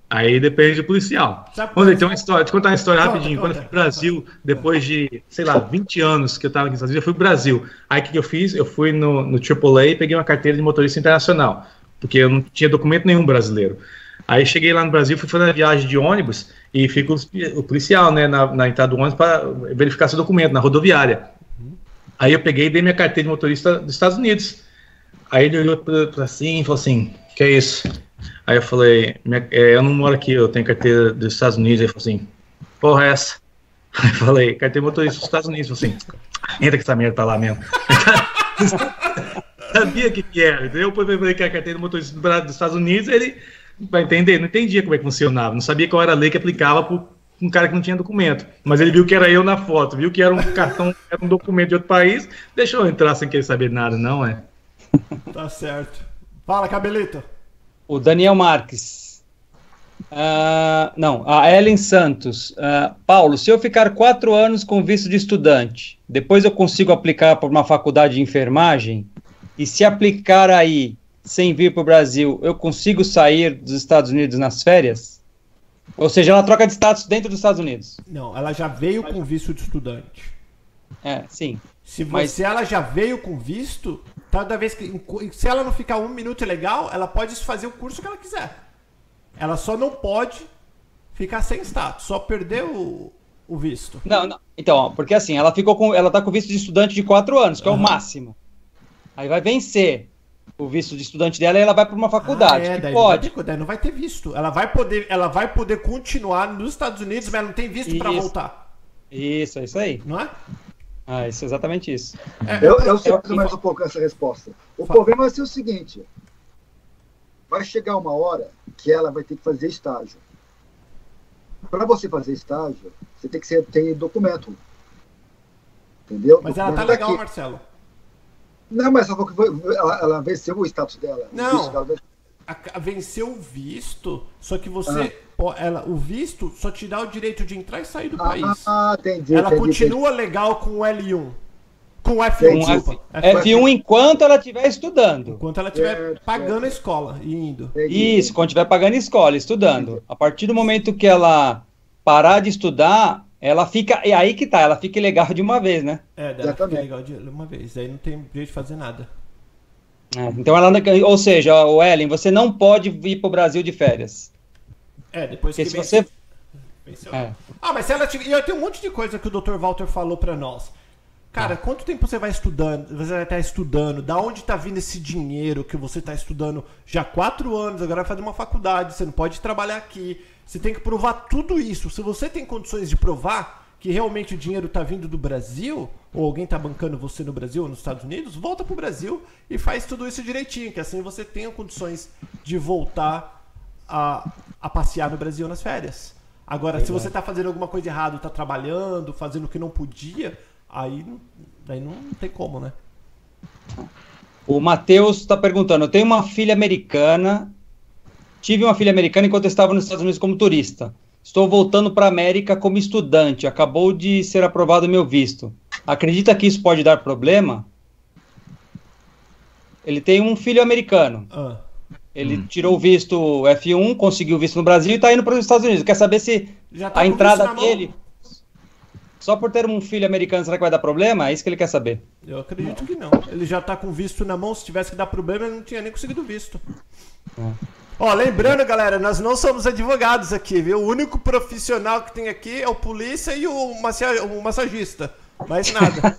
Aí depende do policial. Vamos ver, tem uma história, te contar uma história conta, rapidinho. Conta, Quando eu fui pro Brasil, depois de, sei lá, 20 anos que eu estava aqui nos Estados Unidos, eu fui pro Brasil. Aí o que, que eu fiz? Eu fui no, no AAA e peguei uma carteira de motorista internacional porque eu não tinha documento nenhum brasileiro. Aí cheguei lá no Brasil, fui fazer a viagem de ônibus e fica o, policial, né, na, na entrada do ônibus para verificar seu documento na rodoviária. Aí eu peguei e dei minha carteira de motorista dos Estados Unidos. Aí ele olhou para assim e falou assim: que é isso? Aí eu falei: é, eu não moro aqui, eu tenho carteira dos Estados Unidos. Aí ele falou assim: porra, é essa? Aí eu falei: carteira de motorista dos Estados Unidos. Ele falou assim: entra que essa merda tá lá mesmo. sabia o que, que era. Eu falei que a carteira do motorista dos Estados Unidos, ele vai entender, não entendia como é que funcionava, não sabia qual era a lei que aplicava para um cara que não tinha documento. Mas ele viu que era eu na foto, viu que era um cartão, era um documento de outro país, deixou eu entrar sem querer saber nada, não é? Tá certo. Fala, Cabelito. O Daniel Marques. Uh, não, a Ellen Santos. Uh, Paulo, se eu ficar quatro anos com visto de estudante, depois eu consigo aplicar para uma faculdade de enfermagem? E se aplicar aí sem vir para o Brasil, eu consigo sair dos Estados Unidos nas férias? Ou seja, ela troca de status dentro dos Estados Unidos? Não, ela já veio com visto de estudante. É, sim. Se, mas... se ela já veio com visto, toda vez que. Se ela não ficar um minuto legal, ela pode fazer o curso que ela quiser. Ela só não pode ficar sem status, só perder o, o visto. Não, não. Então, porque assim, ela ficou com. Ela tá com visto de estudante de quatro anos, que uhum. é o máximo. Aí vai vencer o visto de estudante dela e ela vai para uma faculdade. Ah, é, daí pode. Não vai, ter, não vai ter visto. Ela vai poder, ela vai poder continuar nos Estados Unidos, mas ela não tem visto para voltar. Isso, é isso aí. Não é? Ah, isso é exatamente isso. É, eu, eu sei mais um pouco essa resposta. O Fala. problema vai ser o seguinte: vai chegar uma hora que ela vai ter que fazer estágio. Para você fazer estágio, você tem que ser, ter documento. Entendeu? Mas ela tá legal, Marcelo. Não, mas ela, ela, ela venceu o status dela. Não. O a, venceu o visto, só que você. Ah. Ela, o visto só te dá o direito de entrar e sair do ah, país. Ah, entendi. Ela entendi, continua entendi. legal com o L1. Com o F1, desculpa. F1, F1 enquanto ela estiver estudando. Enquanto ela estiver é, pagando é. a escola e indo. Isso, quando estiver pagando a escola, estudando. A partir do momento que ela parar de estudar, ela fica. E aí que tá, ela fica ilegal de uma vez, né? É, ela fica ilegal de uma vez. Aí não tem jeito de fazer nada. É, então ela. Ou seja, o Ellen, você não pode vir pro Brasil de férias. É, depois Porque que se você. É. Ah, mas se ela tiver. Eu tenho um monte de coisa que o Dr. Walter falou para nós. Cara, ah. quanto tempo você vai estudando? Você vai estar estudando? Da onde está vindo esse dinheiro que você está estudando já há quatro anos? Agora vai fazer uma faculdade, você não pode trabalhar aqui. Você tem que provar tudo isso. Se você tem condições de provar que realmente o dinheiro está vindo do Brasil, ou alguém está bancando você no Brasil ou nos Estados Unidos, volta para o Brasil e faz tudo isso direitinho, que assim você tenha condições de voltar a, a passear no Brasil nas férias. Agora, se você está fazendo alguma coisa errada, está trabalhando, fazendo o que não podia, aí, aí não tem como, né? O Matheus está perguntando: eu tenho uma filha americana Tive uma filha americana enquanto estava nos Estados Unidos como turista. Estou voltando para a América como estudante. Acabou de ser aprovado meu visto. Acredita que isso pode dar problema? Ele tem um filho americano. Ah. Ele hum. tirou o visto F1, conseguiu o visto no Brasil e está indo para os Estados Unidos. Quer saber se tá a entrada dele. Só por ter um filho americano, será que vai dar problema? É isso que ele quer saber. Eu acredito que não. Ele já está com visto na mão. Se tivesse que dar problema, ele não tinha nem conseguido visto. É. Ó, lembrando, galera, nós não somos advogados aqui, viu? O único profissional que tem aqui é o polícia e o, o massagista. Mais nada.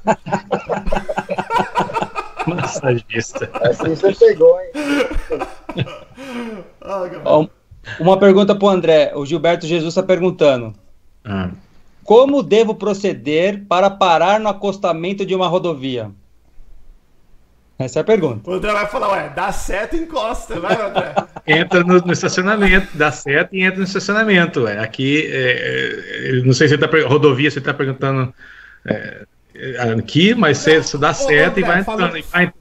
massagista. Assim você pegou, hein? Ó, uma pergunta pro André. O Gilberto Jesus está perguntando. Ah. Como devo proceder para parar no acostamento de uma rodovia? Essa é a pergunta. O André vai falar, ué, dá seta e encosta, vai, André? entra no, no, estacionamento, dá seta e entra no estacionamento. Ué. Aqui, é, é não sei se você está rodovia, você está perguntando é, aqui, mas você, você dá seta e vai entrando. Vai,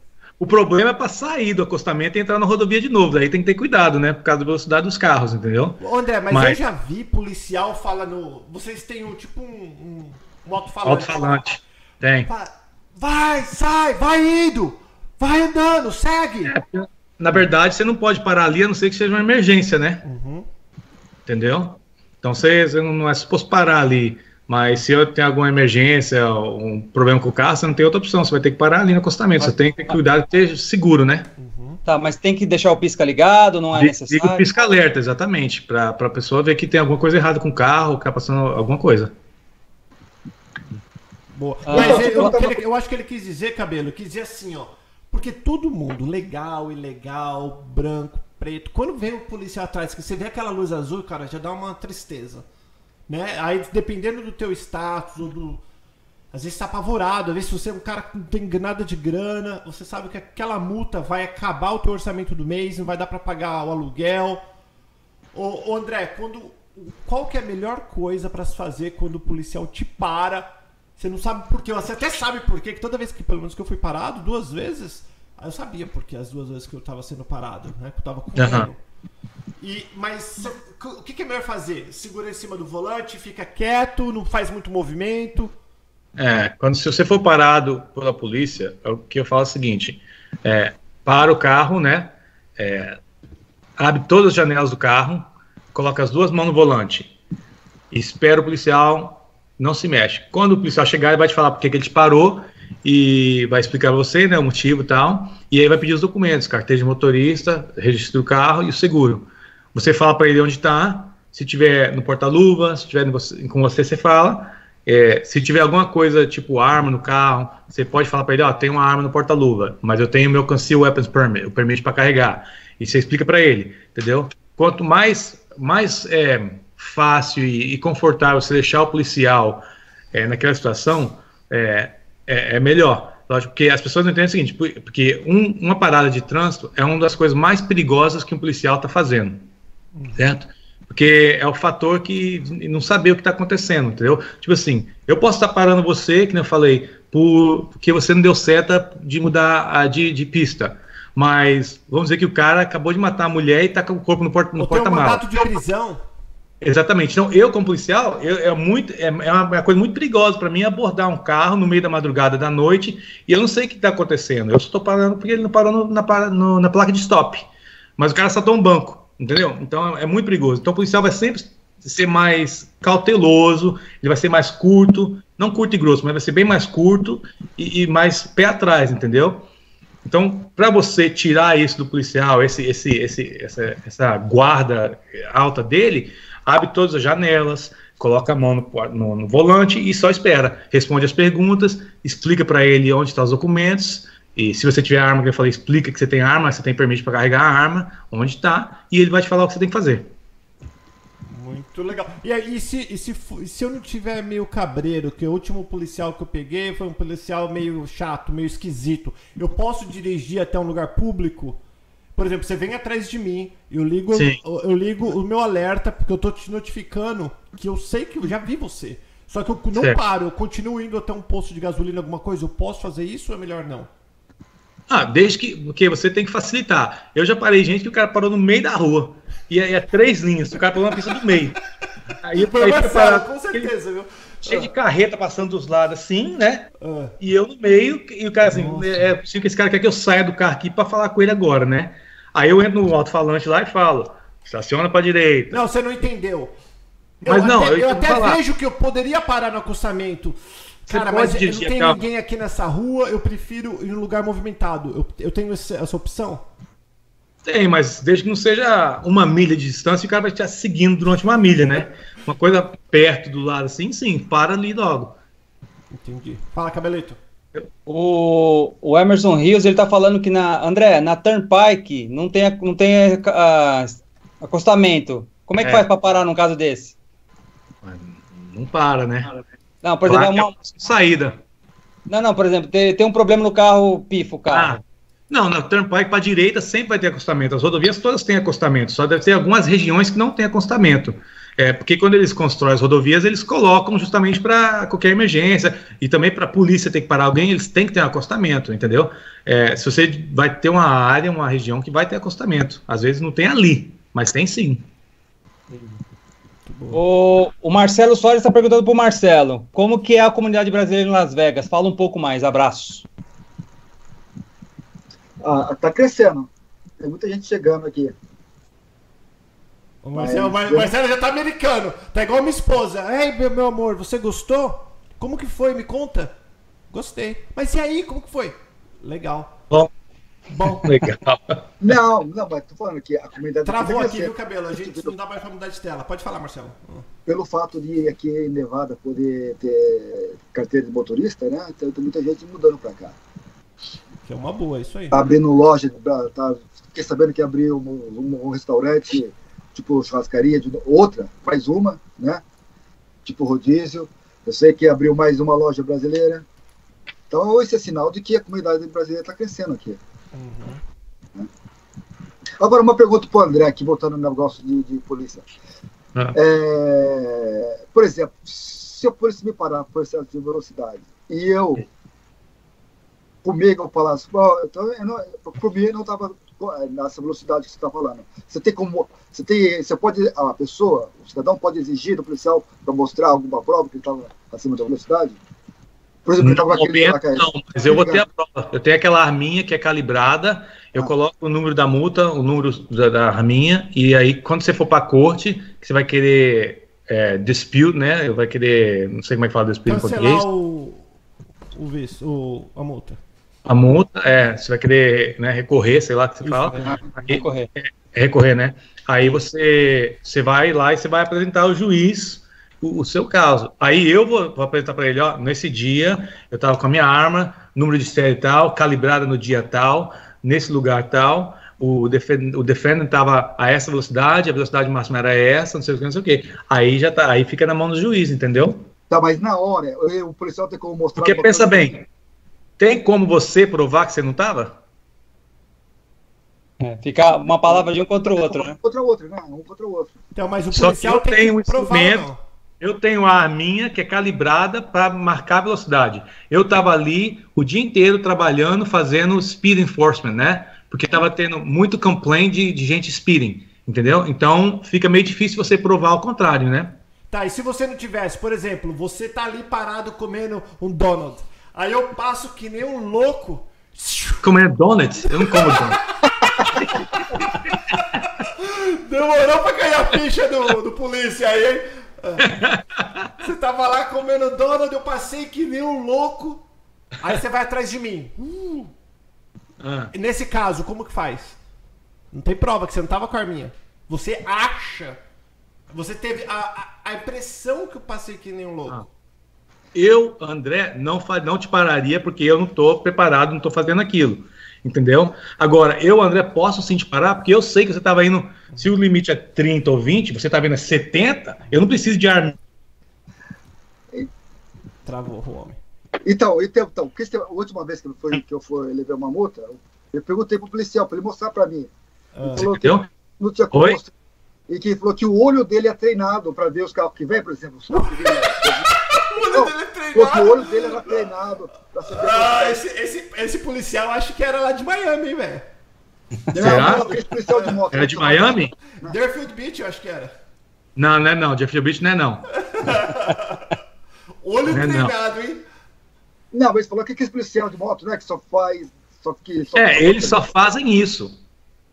o problema é para sair do acostamento e entrar na rodovia de novo. Daí tem que ter cuidado, né? Por causa da velocidade dos carros, entendeu? André, mas, mas... eu já vi policial fala no. Vocês têm um tipo um, um alto-falante. Alto-falante. Tem. Vai, sai, vai indo! Vai andando, segue! É, na verdade, você não pode parar ali a não ser que seja uma emergência, né? Uhum. Entendeu? Então você, você não é suposto parar ali. Mas se eu tenho alguma emergência, um problema com o carro, você não tem outra opção. Você vai ter que parar ali no acostamento. Você tem que cuidar de ter seguro, né? Uhum. Tá, mas tem que deixar o pisca ligado, não é necessário? Liga o pisca alerta, exatamente. Para a pessoa ver que tem alguma coisa errada com o carro, que está passando alguma coisa. Boa. Ah, mas eu, eu, eu acho que ele quis dizer, Cabelo, quis dizer assim, ó porque todo mundo, legal, ilegal, branco, preto, quando vem o policial atrás, que você vê aquela luz azul, cara, já dá uma tristeza. Né? Aí, dependendo do teu status, ou do. Às vezes tá apavorado, às vezes você é um cara que não tem nada de grana, você sabe que aquela multa vai acabar o teu orçamento do mês, não vai dar para pagar o aluguel. Ô, ô, André, quando, qual que é a melhor coisa para se fazer quando o policial te para você não sabe por quê. Você até sabe por quê, que toda vez que, pelo menos que eu fui parado, duas vezes, eu sabia porque as duas vezes que eu estava sendo parado, né? Que eu tava correndo. Uhum. E, mas o que, que, é melhor fazer? Segura em cima do volante, fica quieto, não faz muito movimento. É, quando se você for parado pela polícia, é o que eu falo é o seguinte: é, para o carro, né? É, abre todas as janelas do carro, coloca as duas mãos no volante, espera o policial não se mexe. Quando o policial chegar, ele vai te falar porque que ele te parou e vai explicar a você né, o motivo e tal. E aí vai pedir os documentos, carteira de motorista, registro do carro e o seguro. Você fala para ele onde está, se tiver no porta-luva, se tiver com você, você fala. É, se tiver alguma coisa tipo arma no carro, você pode falar para ele, ó, tem uma arma no porta-luva, mas eu tenho meu Conceal Weapons Permit, o permite para carregar. E você explica para ele, entendeu? Quanto mais mais é, fácil e, e confortável você deixar o policial é, naquela situação, é, é, é, melhor. Lógico, porque as pessoas não entendem o seguinte, porque um, uma parada de trânsito é uma das coisas mais perigosas que um policial está fazendo, certo? Porque é o fator que não saber o que está acontecendo, entendeu? Tipo assim, eu posso estar tá parando você, que eu falei, por, porque você não deu seta de mudar a, de, de pista. Mas vamos dizer que o cara acabou de matar a mulher e está com o corpo no porta-malas. Porta um mandato de prisão. Exatamente. Então, eu, como policial, eu, é, muito, é, é, uma, é coisa muito perigosa para mim abordar um carro no meio da madrugada da noite e eu não sei o que está acontecendo. Eu estou parando porque ele não parou no, na, no, na placa de stop. Mas o cara saltou um banco, entendeu? Então é, é muito perigoso. Então o policial vai sempre ser mais cauteloso, ele vai ser mais curto, não curto e grosso, mas vai ser bem mais curto e, e mais pé atrás, entendeu? Então, para você tirar isso do policial, esse, esse, esse, essa, essa guarda alta dele, abre todas as janelas, coloca a mão no, no, no volante e só espera. Responde as perguntas, explica para ele onde estão os documentos. E se você tiver arma, que eu falei, explica que você tem arma, você tem permissão para carregar a arma, onde está, e ele vai te falar o que você tem que fazer. Muito legal. E aí, e se, e se, se eu não tiver meio cabreiro, que o último policial que eu peguei foi um policial meio chato, meio esquisito, eu posso dirigir até um lugar público? Por exemplo, você vem atrás de mim, eu ligo, eu, eu, ligo o meu alerta, porque eu tô te notificando que eu sei que eu já vi você. Só que eu não certo. paro, eu continuo indo até um posto de gasolina, alguma coisa, eu posso fazer isso ou é melhor não? Ah, desde que. Porque você tem que facilitar. Eu já parei gente que o cara parou no meio da rua. E aí é três linhas, o cara parou na pista do meio. Aí, Foi aí, parado, com certeza, viu? cheio de carreta passando dos lados assim, né? Uh. E eu no meio, e o cara assim, Nossa. é possível que esse cara quer que eu saia do carro aqui para falar com ele agora, né? Aí eu entro no alto-falante lá e falo, estaciona para direita. Não, você não entendeu. Mas eu não, até, eu, eu até vejo que eu poderia parar no acostamento. Você cara, mas não tem ninguém aqui nessa rua, eu prefiro ir em um lugar movimentado. Eu, eu tenho essa, essa opção? Tem, mas desde que não seja uma milha de distância, o cara vai estar seguindo durante uma milha, né? Uma coisa perto do lado assim, sim, para ali logo. Entendi. Fala, Cabelito. O, o Emerson Rios, ele tá falando que na, André, na Turnpike não tem, não tem uh, acostamento. Como é que é. faz para parar num caso desse? Não para, né? Não, por exemplo, é uma... saída. não, não, por exemplo, tem, tem um problema no carro, pifa o carro. Ah, não, na Turnpike para direita sempre vai ter acostamento. As rodovias todas têm acostamento, só deve ter algumas regiões que não tem acostamento. É, porque quando eles constroem as rodovias, eles colocam justamente para qualquer emergência e também para a polícia ter que parar alguém, eles têm que ter um acostamento, entendeu? É, se você vai ter uma área, uma região que vai ter acostamento, às vezes não tem ali, mas tem sim. O, o Marcelo Soares está perguntando para o Marcelo, como que é a comunidade brasileira em Las Vegas? Fala um pouco mais, abraços. Ah, tá crescendo. Tem muita gente chegando aqui. O Marcelo, Mas- Mar- Marcelo já tá americano. Tá igual minha esposa. Ei, meu, meu amor, você gostou? Como que foi? Me conta. Gostei. Mas e aí, como que foi? Legal. Bom, Bom. legal. Não, não, mas tô falando que a comunidade Travou aqui, viu, cabelo? A gente não dá mais pra mudar de tela. Pode falar, Marcelo. Pelo fato de aqui em Nevada poder ter carteira de motorista, né? Então tem muita gente mudando pra cá. Que é uma boa, isso aí. Tá abrindo loja, tá, fiquei sabendo que abriu um, um- um restaurante, tipo churrascaria, de outra, faz uma, né? Tipo rodízio. Eu sei que abriu mais uma loja brasileira. Então, esse é sinal de que a comunidade brasileira está crescendo aqui. Uhum. Agora, uma pergunta para o André, aqui, voltando no negócio de, de polícia. Ah. É, por exemplo, se a polícia me parar por excesso de velocidade e eu, comigo, eu falasse, "Bom, então, eu não, por mim, não estava nessa velocidade que você está falando. Você tem como. Você, tem, você pode. A pessoa, o cidadão pode exigir do policial para mostrar alguma prova que ele estava acima da velocidade? Por exemplo, ele estava naquele. momento, não, mas eu vou ter a prova. Eu tenho aquela arminha que é calibrada, eu Ah. coloco o número da multa, o número da, da arminha, e aí quando você for para a corte, que você vai querer é, dispute, né? Vai querer, não sei como é que fala dispute em português. Cancelar o. O visto, o, a multa. A multa, é, você vai querer né, recorrer, sei lá o que você Isso, fala. é. Aí- Correr. recorrer, né? Aí você, você vai lá e você vai apresentar ao juiz o, o seu caso. Aí eu vou, vou apresentar para ele, ó, nesse dia eu estava com a minha arma, número de série tal, calibrada no dia tal, nesse lugar tal, o, defen o defendant estava a essa velocidade, a velocidade máxima era essa, não sei o que, não sei o que. Aí já tá, aí fica na mão do juiz, entendeu? Tá, mas na hora, eu- o policial tem como mostrar. Porque pensa bem, tem como você provar que você não estava? É, fica uma palavra de um contra o outro, né? Contra o outro, né? Um contra o outro. Então, mas o Só que policial eu tem tenho um provar instrumento. não. Eu tenho a arminha que é calibrada para marcar a velocidade. Eu estava ali o dia inteiro trabalhando, fazendo speed enforcement, né? Porque estava tendo muito complaint de, de gente speeding, entendeu? Então fica meio difícil você provar o contrário, né? Tá, e se você não tivesse, por exemplo, você tá ali parado comendo um Donald. Aí eu passo que nem um louco. Comendo donuts? Eu não como donuts. Demorou pra cair a ficha do, do polícia aí, hein? Você tava lá comendo Donald, eu passei que nem um louco. Aí você vai atrás de mim. Uh. Ah, Nesse caso, como que faz? Não tem prova que você não tava com a arminha. Você acha. Você teve a, a, a impressão que eu passei que nem um louco. Ah. Eu, André, não, não te pararia porque eu não estou preparado, não estou fazendo aquilo. Entendeu? Agora, eu, André, posso sim te parar porque eu sei que você estava indo. Se o limite é 30 ou 20, você estava indo a 70, eu não preciso de arma. Travou o homem. Então, então, então a última vez que eu fui, que eu fui levei uma multa, eu perguntei pro policial para ele mostrar para mim. Ele Ah. falou que Entendeu? não tinha como. E que ele falou que o olho dele é treinado para ver os carros que vêm, por exemplo. Os carros que vêm, O olho dele é falou que o olho dele era treinado saber. Ah, esse, esse, esse policial acho que era lá de Miami, hein, velho. Será? Não, policial de moto. Era de Miami? Deerfield Beach, eu acho que era. Não, não é não. Jeff Beach não é não. Olho Não é não. treinado, hein? Não, mas ele falou que aquele policial de moto, né? Que só faz. Só que, só É, eles só fazem isso.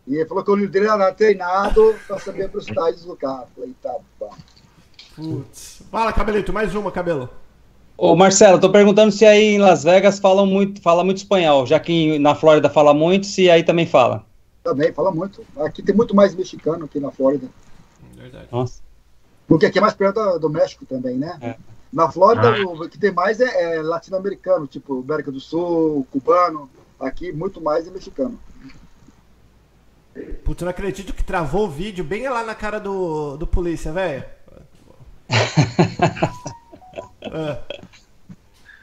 E ele falou que o olho dele era treinado para saber a velocidade do carro. Falei, tá bom. Putz. Fala, cabelito, mais uma, cabelo. Ô Marcelo, tô perguntando se aí em Las Vegas falam muito, fala muito espanhol, já que na Flórida fala muito, se aí também fala. Também, fala muito. Aqui tem muito mais mexicano aqui na Flórida. Verdade. Nossa. Porque aqui é mais perto do- do México também, né? É. Na Flórida, Ah. o que tem mais é, é latino-americano, tipo América do Sul, cubano. Aqui, muito mais é mexicano. Putz, eu não acredito que travou o vídeo bem lá na cara do, do polícia, velho. É.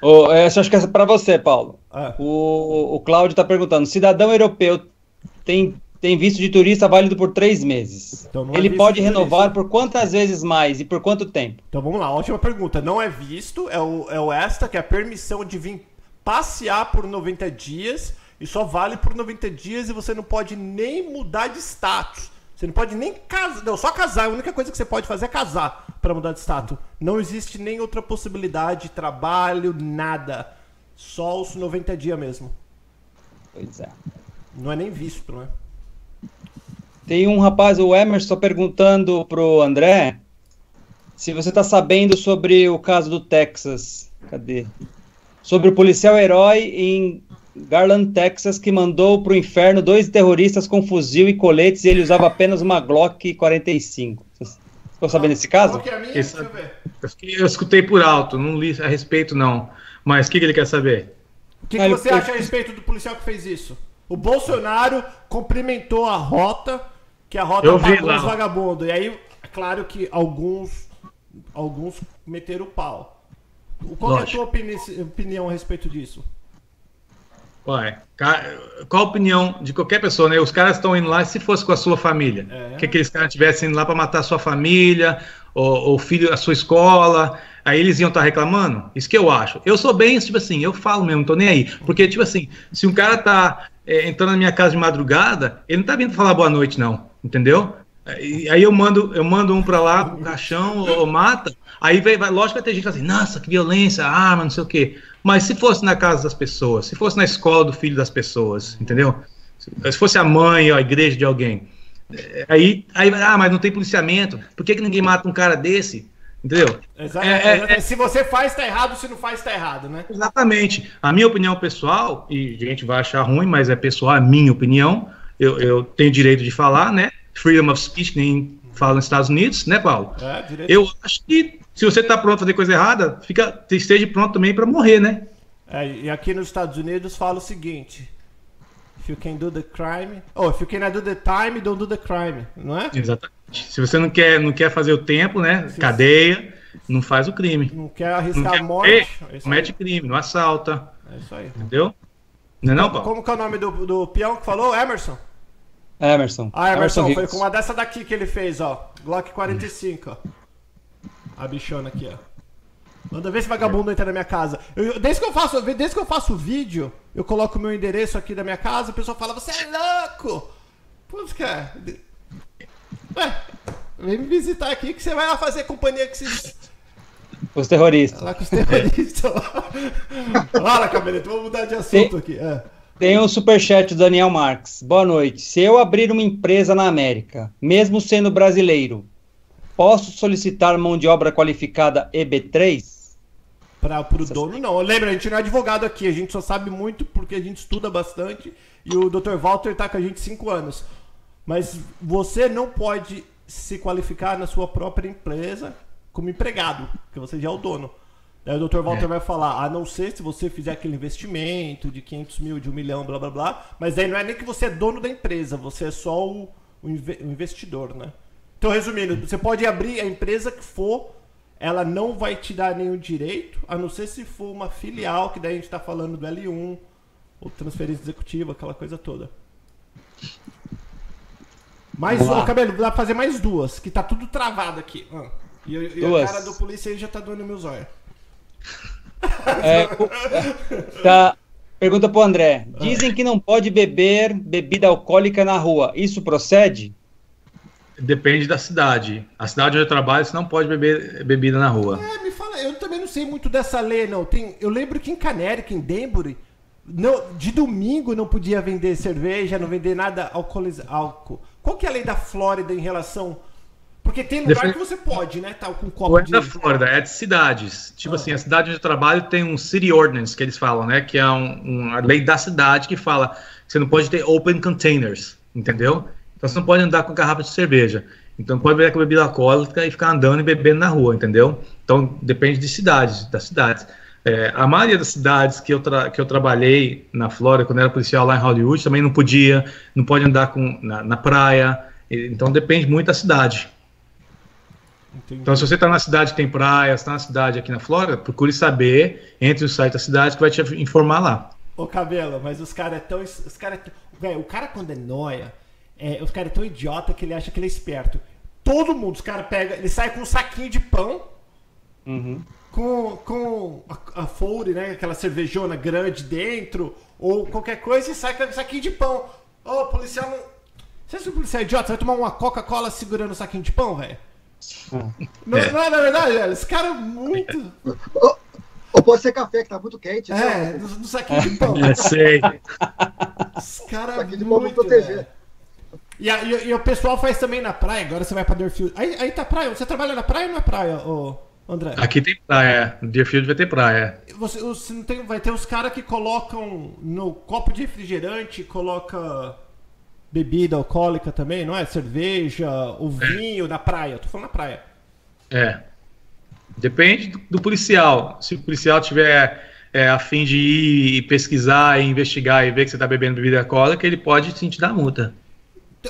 Oh, essa acho que é para você, Paulo. É. O, o Cláudio está perguntando: cidadão europeu tem, tem visto de turista válido por três meses. Então Ele é pode renovar por quantas vezes mais e por quanto tempo? Então vamos lá, ótima pergunta. Não é visto, é o, é o ESTA, que é a permissão de vir passear por 90 dias e só vale por 90 dias e você não pode nem mudar de status. Você não pode nem casar. Não, só casar. A única coisa que você pode fazer é casar para mudar de status. Não existe nem outra possibilidade, trabalho, nada. Só os 90 dias mesmo. Pois é. Não é nem visto, né? Tem um rapaz, o Emerson, perguntando pro André se você tá sabendo sobre o caso do Texas. Cadê? Sobre o policial herói em Garland, Texas, que mandou para o inferno dois terroristas com fuzil e coletes e ele usava apenas uma Glock 45. Ficou sabendo desse caso? Qual é a minha? Esse, eu, eu, escutei por alto, não li a respeito não. Mas o que, que, ele quer saber? O que, que você acha a respeito do policial que fez isso? O Bolsonaro cumprimentou a rota, que a rota pagou os vagabundos. E aí, é claro que alguns, alguns meteram o pau. Qual Lógico. é a tua opini opinião a respeito disso? Ué, qual a opinião de qualquer pessoa, né? Os caras estão indo lá, se fosse com a sua família, é. que aqueles caras estivessem indo lá para matar a sua família, ou, o filho da sua escola, aí eles iam estar tá reclamando? Isso que eu acho. Eu sou bem, tipo assim, eu falo mesmo, não tô nem aí. Porque, tipo assim, se um cara tá é, entrando na minha casa de madrugada, ele não tá vindo falar boa noite, não, entendeu? Aí eu mando, eu mando um para lá, um caixão, ou mata, aí vai, vai, lógico vai ter gente que assim, nossa, que violência, arma, não sei o quê. Mas se fosse na casa das pessoas, se fosse na escola do filho das pessoas, entendeu? Se fosse a mãe ou a igreja de alguém, é, aí, aí ah, mas não tem policiamento, por que, que ninguém mata um cara desse? Entendeu? Exatamente. É, é, se você faz, tá errado, se não faz, tá errado, né? Exatamente. A minha opinião pessoal, e a gente vai achar ruim, mas é pessoal, é minha opinião, eu, eu tenho direito de falar, né? Freedom of speech, nem fala nos Estados Unidos, né, Paulo? É, eu acho que se você está pronto a fazer coisa errada, fica, esteja pronto também para morrer, né? É, e aqui nos Estados Unidos fala o seguinte: If you can do the crime, oh, if you cannot do the time, don't do the crime, não é? Exatamente. Se você não quer, não quer fazer o tempo, né? Se Cadeia, não faz o crime. Não quer arriscar não quer, a morte. É comete crime, não assalta. É isso aí. Entendeu? Não é não, Paulo? Como que é o nome do, do peão que falou? Emerson? Emerson. Ah, Emerson, Emerson foi com uma dessa daqui que ele fez, ó. Glock 45, ó. A bichona aqui, ó. Manda ver se vagabundo entra na minha casa. Eu, desde, que eu faço, desde que eu faço vídeo, eu coloco o meu endereço aqui da minha casa, o pessoal fala, você é louco! Putz, cara. Ué, vem me visitar aqui que você vai lá fazer companhia com esses. Os terroristas. Lá com os terroristas. Fala, Cabeleto, vamos mudar de assunto Tem... aqui. É. Tem um superchat do Daniel Marques. Boa noite. Se eu abrir uma empresa na América, mesmo sendo brasileiro, Posso solicitar mão de obra qualificada EB3? Para o dono, não. Lembra, a gente não é advogado aqui, a gente só sabe muito porque a gente estuda bastante e o Dr. Walter está com a gente cinco anos. Mas você não pode se qualificar na sua própria empresa como empregado, porque você já é o dono. Daí o Dr. Walter é. vai falar, a não ser se você fizer aquele investimento de 500 mil, de um milhão, blá blá blá, mas aí não é nem que você é dono da empresa, você é só o, o investidor, né? Então, resumindo, você pode abrir a empresa que for, ela não vai te dar nenhum direito, a não ser se for uma filial, que daí a gente está falando do L1, ou transferência executiva, aquela coisa toda. Mais uma, cabelo, dá pra fazer mais duas, que tá tudo travado aqui. Ah, e, e a cara do polícia aí já tá doendo meus olhos. É, tá. Pergunta pro André. Dizem que não pode beber bebida alcoólica na rua. Isso procede? Depende da cidade. A cidade onde eu trabalho, você não pode beber bebida na rua. É, me fala, eu também não sei muito dessa lei, não. Tem, eu lembro que em Canérica, em Denbury, não, de domingo não podia vender cerveja, não vender nada alcoolizado. Álcool. Qual que é a lei da Flórida em relação. Porque tem lugar Defende... que você pode, né? Tá com um copo não é de... da Flórida, é de cidades. Tipo ah. assim, a cidade onde eu trabalho tem um City Ordinance, que eles falam, né? Que é um, uma lei da cidade que fala que você não pode ter open containers, entendeu? Então você não pode andar com garrafa de cerveja. Então pode beber com bebida alcoólica e ficar andando e bebendo na rua, entendeu? Então depende de cidades, das cidades. É, a maioria das cidades que eu, que eu trabalhei na Flórida, quando era policial lá em Hollywood, também não podia, não pode andar com, na, na praia. Então depende muito da cidade. Entendi. Então, se você está na cidade que tem praia, está na cidade aqui na Flórida, procure saber entre os sites da cidade que vai te informar lá. Ô, Cabelo, mas os caras é tão. Os cara, véio, o cara quando é noia, é, os caras é tão idiota que ele acha que ele é esperto. Todo mundo, os caras pegam, ele sai com um saquinho de pão, uhum. com, com a, a né? Aquela cervejona grande dentro, ou qualquer coisa, e sai com um saquinho de pão. Ô, oh, policial não. Você acha que o policial é idiota? Você vai tomar uma Coca-Cola segurando o saquinho de pão, velho? Não, é. não é na verdade, velho? Esse cara é muito. Ou pode ser café, que tá muito quente. É, no, no saquinho de pão. É, sei. Os caras. Saquinho de pão pra proteger. E, a, e, e, o pessoal faz também na praia, agora você vai pra Deerfield. Aí, aí tá praia. Você trabalha na praia ou não é praia, ô, André? Aqui tem praia. No Deerfield vai ter praia. Você, você não tem, vai ter os caras que colocam no copo de refrigerante, coloca bebida alcoólica também, não é? Cerveja, o vinho é. na praia. Tô falando na praia. É. Depende do, do policial. Se o policial tiver é, a fim de ir pesquisar, e investigar e ver que você está bebendo bebida alcoólica, ele pode sim te dar multa.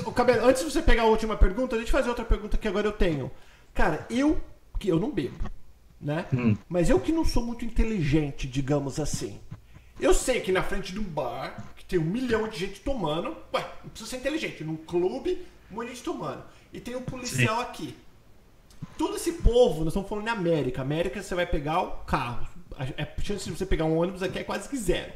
O Cabelo, antes de você pegar a última pergunta, deixa eu fazer outra pergunta que agora eu tenho. Cara, eu, que eu não bebo, né? Hum. Mas eu que não sou muito inteligente, digamos assim. Eu sei que na frente de um bar, que tem um milhão de gente tomando, ué, não precisa ser inteligente, num clube, um monte de gente tomando. E tem um policial Sim. aqui. Todo esse povo, nós estamos falando de América. América você vai pegar o carro. A chance de você pegar um ônibus aqui é quase que zero.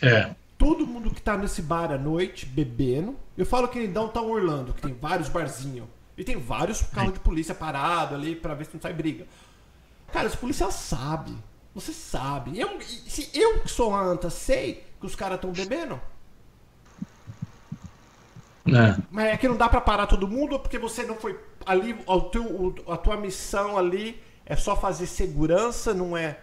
É. Todo mundo que tá nesse bar à noite, bebendo. Eu falo que em Downtown Orlando, que tem vários barzinhos. E tem vários carros de polícia parado ali para ver se não sai briga. Cara, os policiais sabem. Você sabe. Eu, se eu que sou anta sei que os caras estão bebendo. É. Mas é que não dá para parar todo mundo porque você não foi ali. O teu, a tua missão ali é só fazer segurança, não é.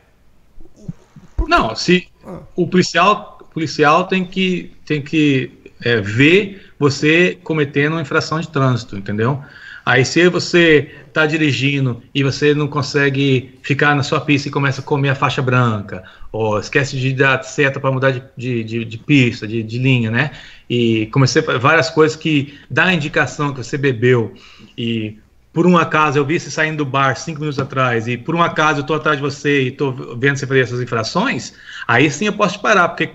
Não, se ah. o policial, policial tem que, tem que é, ver você cometendo uma infração de trânsito, entendeu? Aí se você está dirigindo e você não consegue ficar na sua pista e começa a comer a faixa branca, ou esquece de dar seta para mudar de, de, de, de pista, de, de, linha, né? E comecei várias coisas que dá a indicação que você bebeu e por um acaso eu vi você saindo do bar cinco minutos atrás e por um acaso eu estou atrás de você e estou vendo você fazer essas infrações, aí sim eu posso te parar, porque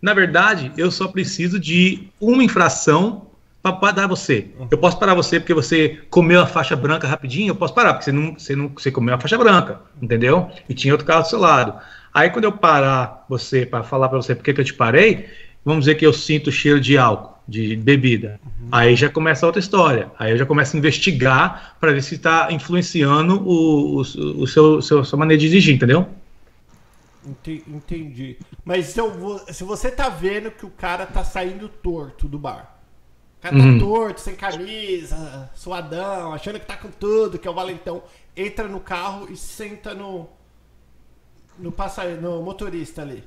na verdade eu só preciso de uma infração para dar você. Eu posso parar você porque você comeu a faixa branca rapidinho, eu posso parar, porque você não, você não você comeu a faixa branca, entendeu? E tinha outro carro do seu lado. Aí quando eu parar você para falar para você porque que eu te parei, vamos dizer que eu sinto cheiro de álcool, de bebida. Uhum. Aí já começa outra história. Aí eu já começo a investigar para ver se está influenciando o, o, o seu, seu sua maneira de dirigir, entendeu? Entendi. Mas se você tá vendo que o cara tá saindo torto do bar, o cara tá uhum. torto, sem camisa, suadão, achando que tá com tudo, que é o valentão. Entra no carro e senta no. No, passageiro, no motorista ali.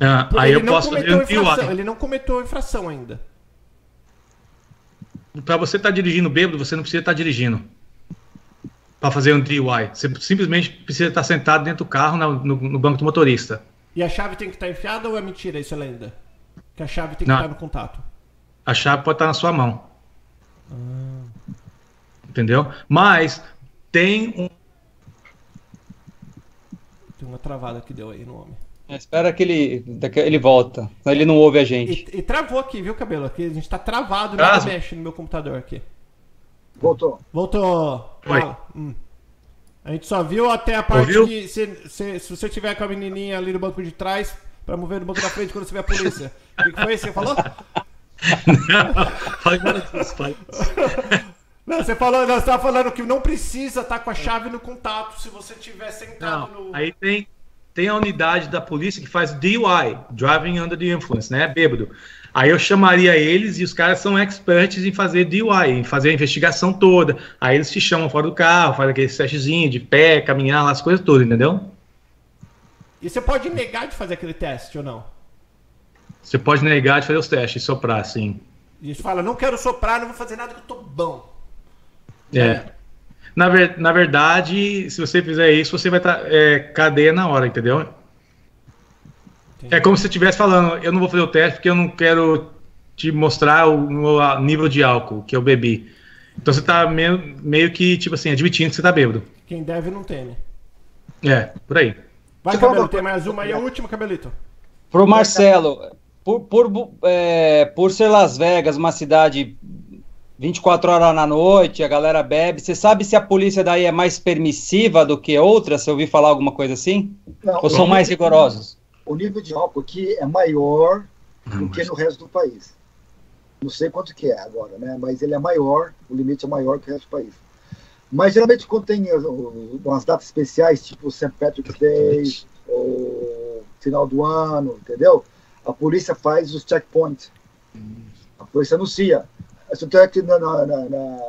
Ah, aí eu posso fazer um infração, Ele não cometeu infração ainda. Para você estar tá dirigindo bêbado, você não precisa estar tá dirigindo. Para fazer um DUI. Você simplesmente precisa estar sentado dentro do carro no, no, no, banco do motorista. E a chave tem que estar enfiada ou é mentira isso, lenda? Que a chave tem que não. estar no contato a chave pode estar na sua mão. Ah. Entendeu? Mas tem um. Tem uma travada que deu aí no homem. É, espera que ele, ele volta. Ele não ouve a gente. E, e travou aqui, viu, cabelo? Aqui a gente tá travado, não mexe no meu computador aqui. Voltou. Voltou. Ah, hum. A gente só viu até a parte Ouviu? que se, se, se, você tiver com a menininha ali no banco de trás, pra mover no banco da frente quando você vê a polícia. O que, que foi isso que você falou? Não, você falou, você estava falando que não precisa estar tá com a chave no contato se você estiver sentado não, no. Aí tem, tem a unidade da polícia que faz DUI, Driving Under the Influence, né? Bêbado. Aí eu chamaria eles e os caras são experts em fazer DUI, em fazer a investigação toda. Aí eles te chamam fora do carro, fazem aquele testezinho de pé, caminhar lá, as coisas todas, entendeu? E você pode negar de fazer aquele teste ou não? Você pode negar de fazer os testes, soprar, sim. E fala, não quero soprar, não vou fazer nada que eu tô bom. É. Na, ver, na verdade, se você fizer isso, você vai estar tá, é, cadeia na hora, entendeu? Entendi. É como se você estivesse falando, eu não vou fazer o teste porque eu não quero te mostrar o, o nível de álcool que eu bebi. Então você tá meio, meio que, tipo assim, admitindo que você tá bêbado. Quem deve não teme. É, por aí. Vai, Você falou Cabelo, uma tem mais uma aí, a última, Cabelito. Pro Marcelo, por, por, é, por ser Las Vegas, uma cidade 24 horas na noite, a galera bebe, você sabe se a polícia daí é mais permissiva do que outras? Você ouviu falar alguma coisa assim? Não, Ou são mais rigorosos? O nível de álcool aqui é maior do que no resto do país. Não sei quanto que é agora, né? Mas ele é maior, o limite é maior que o resto do país. Mas geralmente quando tem uh, umas datas especiais, tipo St. Patrick's Day, ou final do ano, entendeu? A polícia faz os checkpoints. A polícia anuncia. Se eu aqui na, na, na,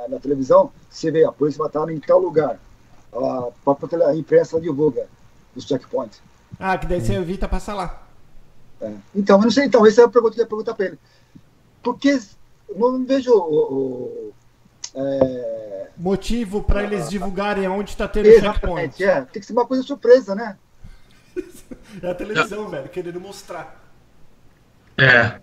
na- televisão, você vê, a polícia vai estar em tal lugar. A própria tele- a imprensa divulga os checkpoints. Ah, que daí você evita passar lá. É. Então, eu não sei, então, essa é a pergunta que eu ia perguntar para ele. Porque eu não vejo o. o- é, Motivo pra eles divulgarem onde tá tendo exatamente, checkpoint. é. Tem que ser uma coisa surpresa, né? É a televisão, velho, querendo mostrar. É.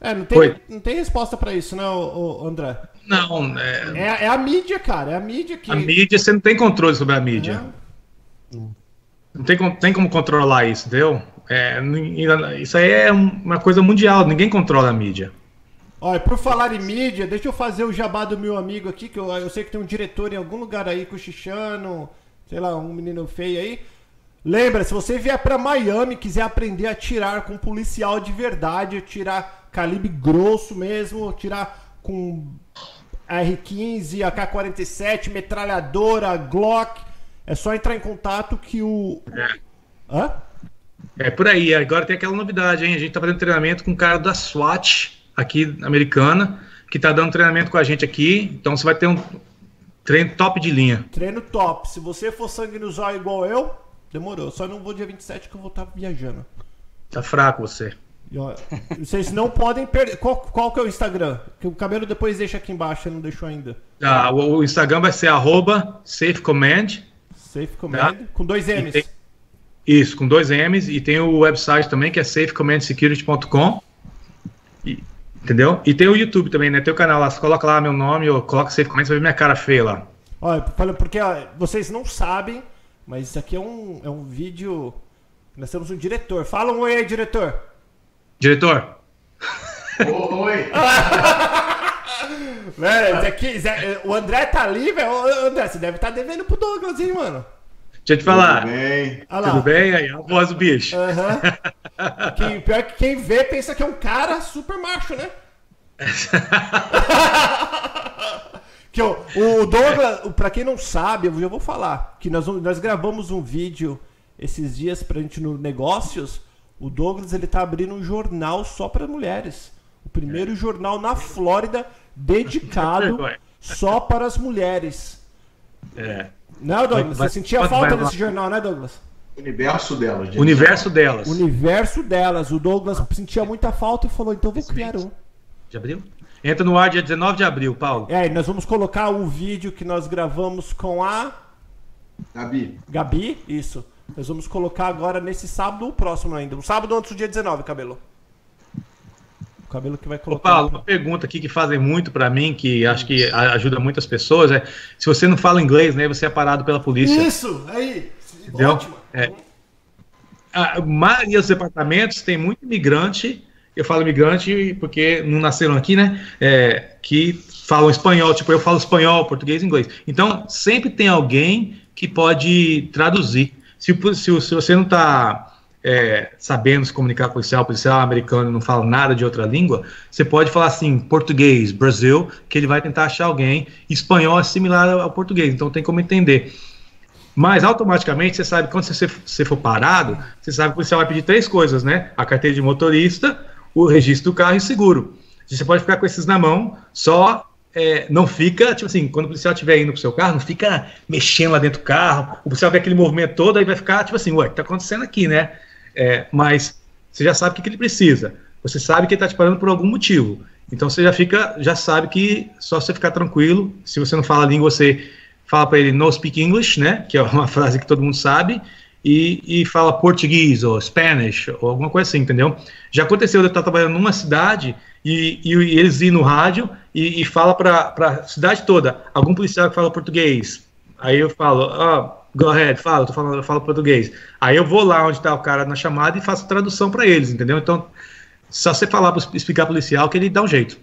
É, não tem, Oi. não tem resposta pra isso, né, ô, André? Não, é, É, é a mídia, cara. É a mídia que. a mídia, você não tem controle sobre a mídia. É. Não tem, como- tem como controlar isso, entendeu? É, isso aí é um- uma coisa mundial, ninguém controla a mídia. Olha, por falar em mídia, deixa eu fazer o jabá do meu amigo aqui, que eu, eu sei que tem um diretor em algum lugar aí cochichando, sei lá, um menino feio aí. Lembra, se você vier pra Miami quiser aprender a atirar com policial de verdade, atirar calibre grosso mesmo, atirar com R15, AK-47, metralhadora, Glock, é só entrar em contato que o... É. Hã? É por aí. Agora tem aquela novidade, hein? A gente tá fazendo treinamento com um cara da SWAT aqui americana, que tá dando treinamento com a gente aqui. Então você vai ter um treino top de linha. Treino top. Se você for sangue no zóio igual eu, demorou. Só não vou dia 27 que eu vou estar viajando. Tá fraco você. Ó, vocês não podem perder. Qual, qual que é o Instagram? Que o cabelo depois deixa aqui embaixo, não deixou ainda. Ah, o, o Instagram vai ser arroba safecommand. Safe Command. Com dois M's. tem- Isso, com dois M's. E tem o website também, que é safecommandsecurity.com. Entendeu? E tem o YouTube também, né? Tem o canal lá. Você coloca lá meu nome, ou coloca Safe Command, você vai ver minha cara feia lá. Olha, porque ó, vocês não sabem, mas isso aqui é um, é um vídeo. Nós temos um diretor. Fala um oi aí, diretor. Diretor, Oi! Velho, isso aqui, Zé, o André tá ali, velho. André, você deve estar devendo pro Douglas, hein, mano? deixa eu te falar. Tudo bem? Tudo bem? Aí, a voz do bicho. Aham. Quem- pior que quem vê pensa que é um cara super macho, né? que o, o Douglas, pra quem não sabe, eu já vou falar, que nós, nós gravamos um vídeo esses dias pra gente no Negócios. O Douglas ele tá abrindo um jornal só pra mulheres. O primeiro jornal na Flórida dedicado só para as mulheres. É. Não, Douglas, Vai- você sentia vai- falta vai- desse jornal, né, Douglas? Universo dela, gente. Universo delas. Universo delas. O Douglas sentia muita falta e falou, então vou criar um. De abril? Entra no ar dia 19 de abril, Paulo. É, e nós vamos colocar o vídeo que nós gravamos com a Gabi, Gabi, isso. Nós vamos colocar agora nesse sábado ou próximo ainda. O sábado antes do dia 19, cabelo. O cabelo que vai colocar. Paulo, uma pergunta aqui que fazem muito pra mim, que acho que ajuda muitas pessoas, é se você não fala inglês, né, você é parado pela polícia. Isso, aí. Entendeu? Ótimo. É. A maioria dos departamentos tem muito imigrante, eu falo imigrante porque não nasceram aqui, né? é, que falam espanhol, tipo, eu falo espanhol, português e inglês. Então, sempre tem alguém que pode traduzir. Se, o- se, se você não está sabendo se comunicar com o policial, o policial americano não fala nada de outra língua, você pode falar assim, português, Brasil, que ele vai tentar achar alguém. Espanhol é similar ao português, então tem como entender. Mas automaticamente você sabe quando você, você for parado, você sabe que o policial vai pedir três coisas, né? A carteira de motorista, o registro do carro e o seguro. Você pode ficar com esses na mão, só é, não fica, tipo assim, quando o policial estiver indo pro seu carro, não fica mexendo lá dentro do carro, o policial vê aquele movimento todo, aí vai ficar, tipo assim, ué, o que tá acontecendo aqui, né? É, mas você já sabe o que, que ele precisa. Você sabe que ele tá te parando por algum motivo. Então você já fica, já sabe que só você ficar tranquilo. Se você não fala a língua, você fala para ele no speak English, né? Que é uma frase que todo mundo sabe. E, e fala português ou Spanish ou alguma coisa assim, entendeu? Já aconteceu de eu estar trabalhando numa cidade e, e, e eles ir no rádio e, e fala para a cidade toda, algum policial que fala português. Aí eu falo, ó, go ahead, fala, tô falando, eu falo português. Aí eu vou lá onde está o cara na chamada e faço tradução para eles, entendeu? Então, só você falar para explicar policial que ele dá um jeito.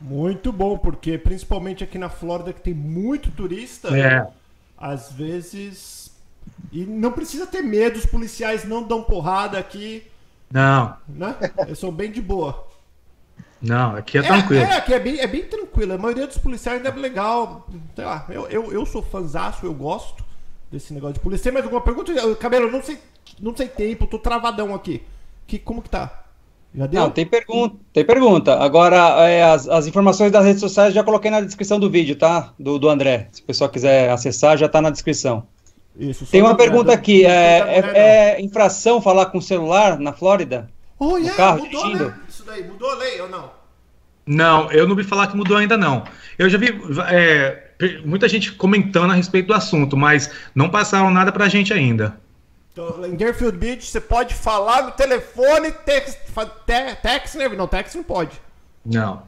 Muito bom, porque principalmente aqui na Flórida que tem muito turista, É. às vezes. E não precisa ter medo, os policiais não dão porrada aqui, Não, né? Eles são bem de boa. não, aqui é tranquilo. É, aqui é bem, é bem tranquilo. A maioria dos policiais ainda é legal. Sei lá, eu, eu, eu sou fanzaço, eu gosto desse negócio de polícia. Tem mais alguma pergunta? Cabelo, eu não sei, não sei tempo, tô travadão aqui. Que, como que tá? Já deu? Não, tem pergunta, tem pergunta. Agora, é, as, as informações das redes sociais já coloquei na descrição do vídeo, tá? Do, do André. Se o pessoal quiser acessar, já tá na descrição. Isso, Tem uma pergunta aqui. É, não- é- é infração falar com celular na Flórida? Oh, yeah, carro, mudou, dirigindo? né? Isso daí, mudou a lei ou não? Não, eu não vi falar que mudou ainda não. Eu já vi é, muita gente comentando a respeito do assunto, mas não passaram nada pra gente ainda. Então, em Deerfield Beach, você pode falar no telefone, text, te, text, né? Não, text não pode. Não.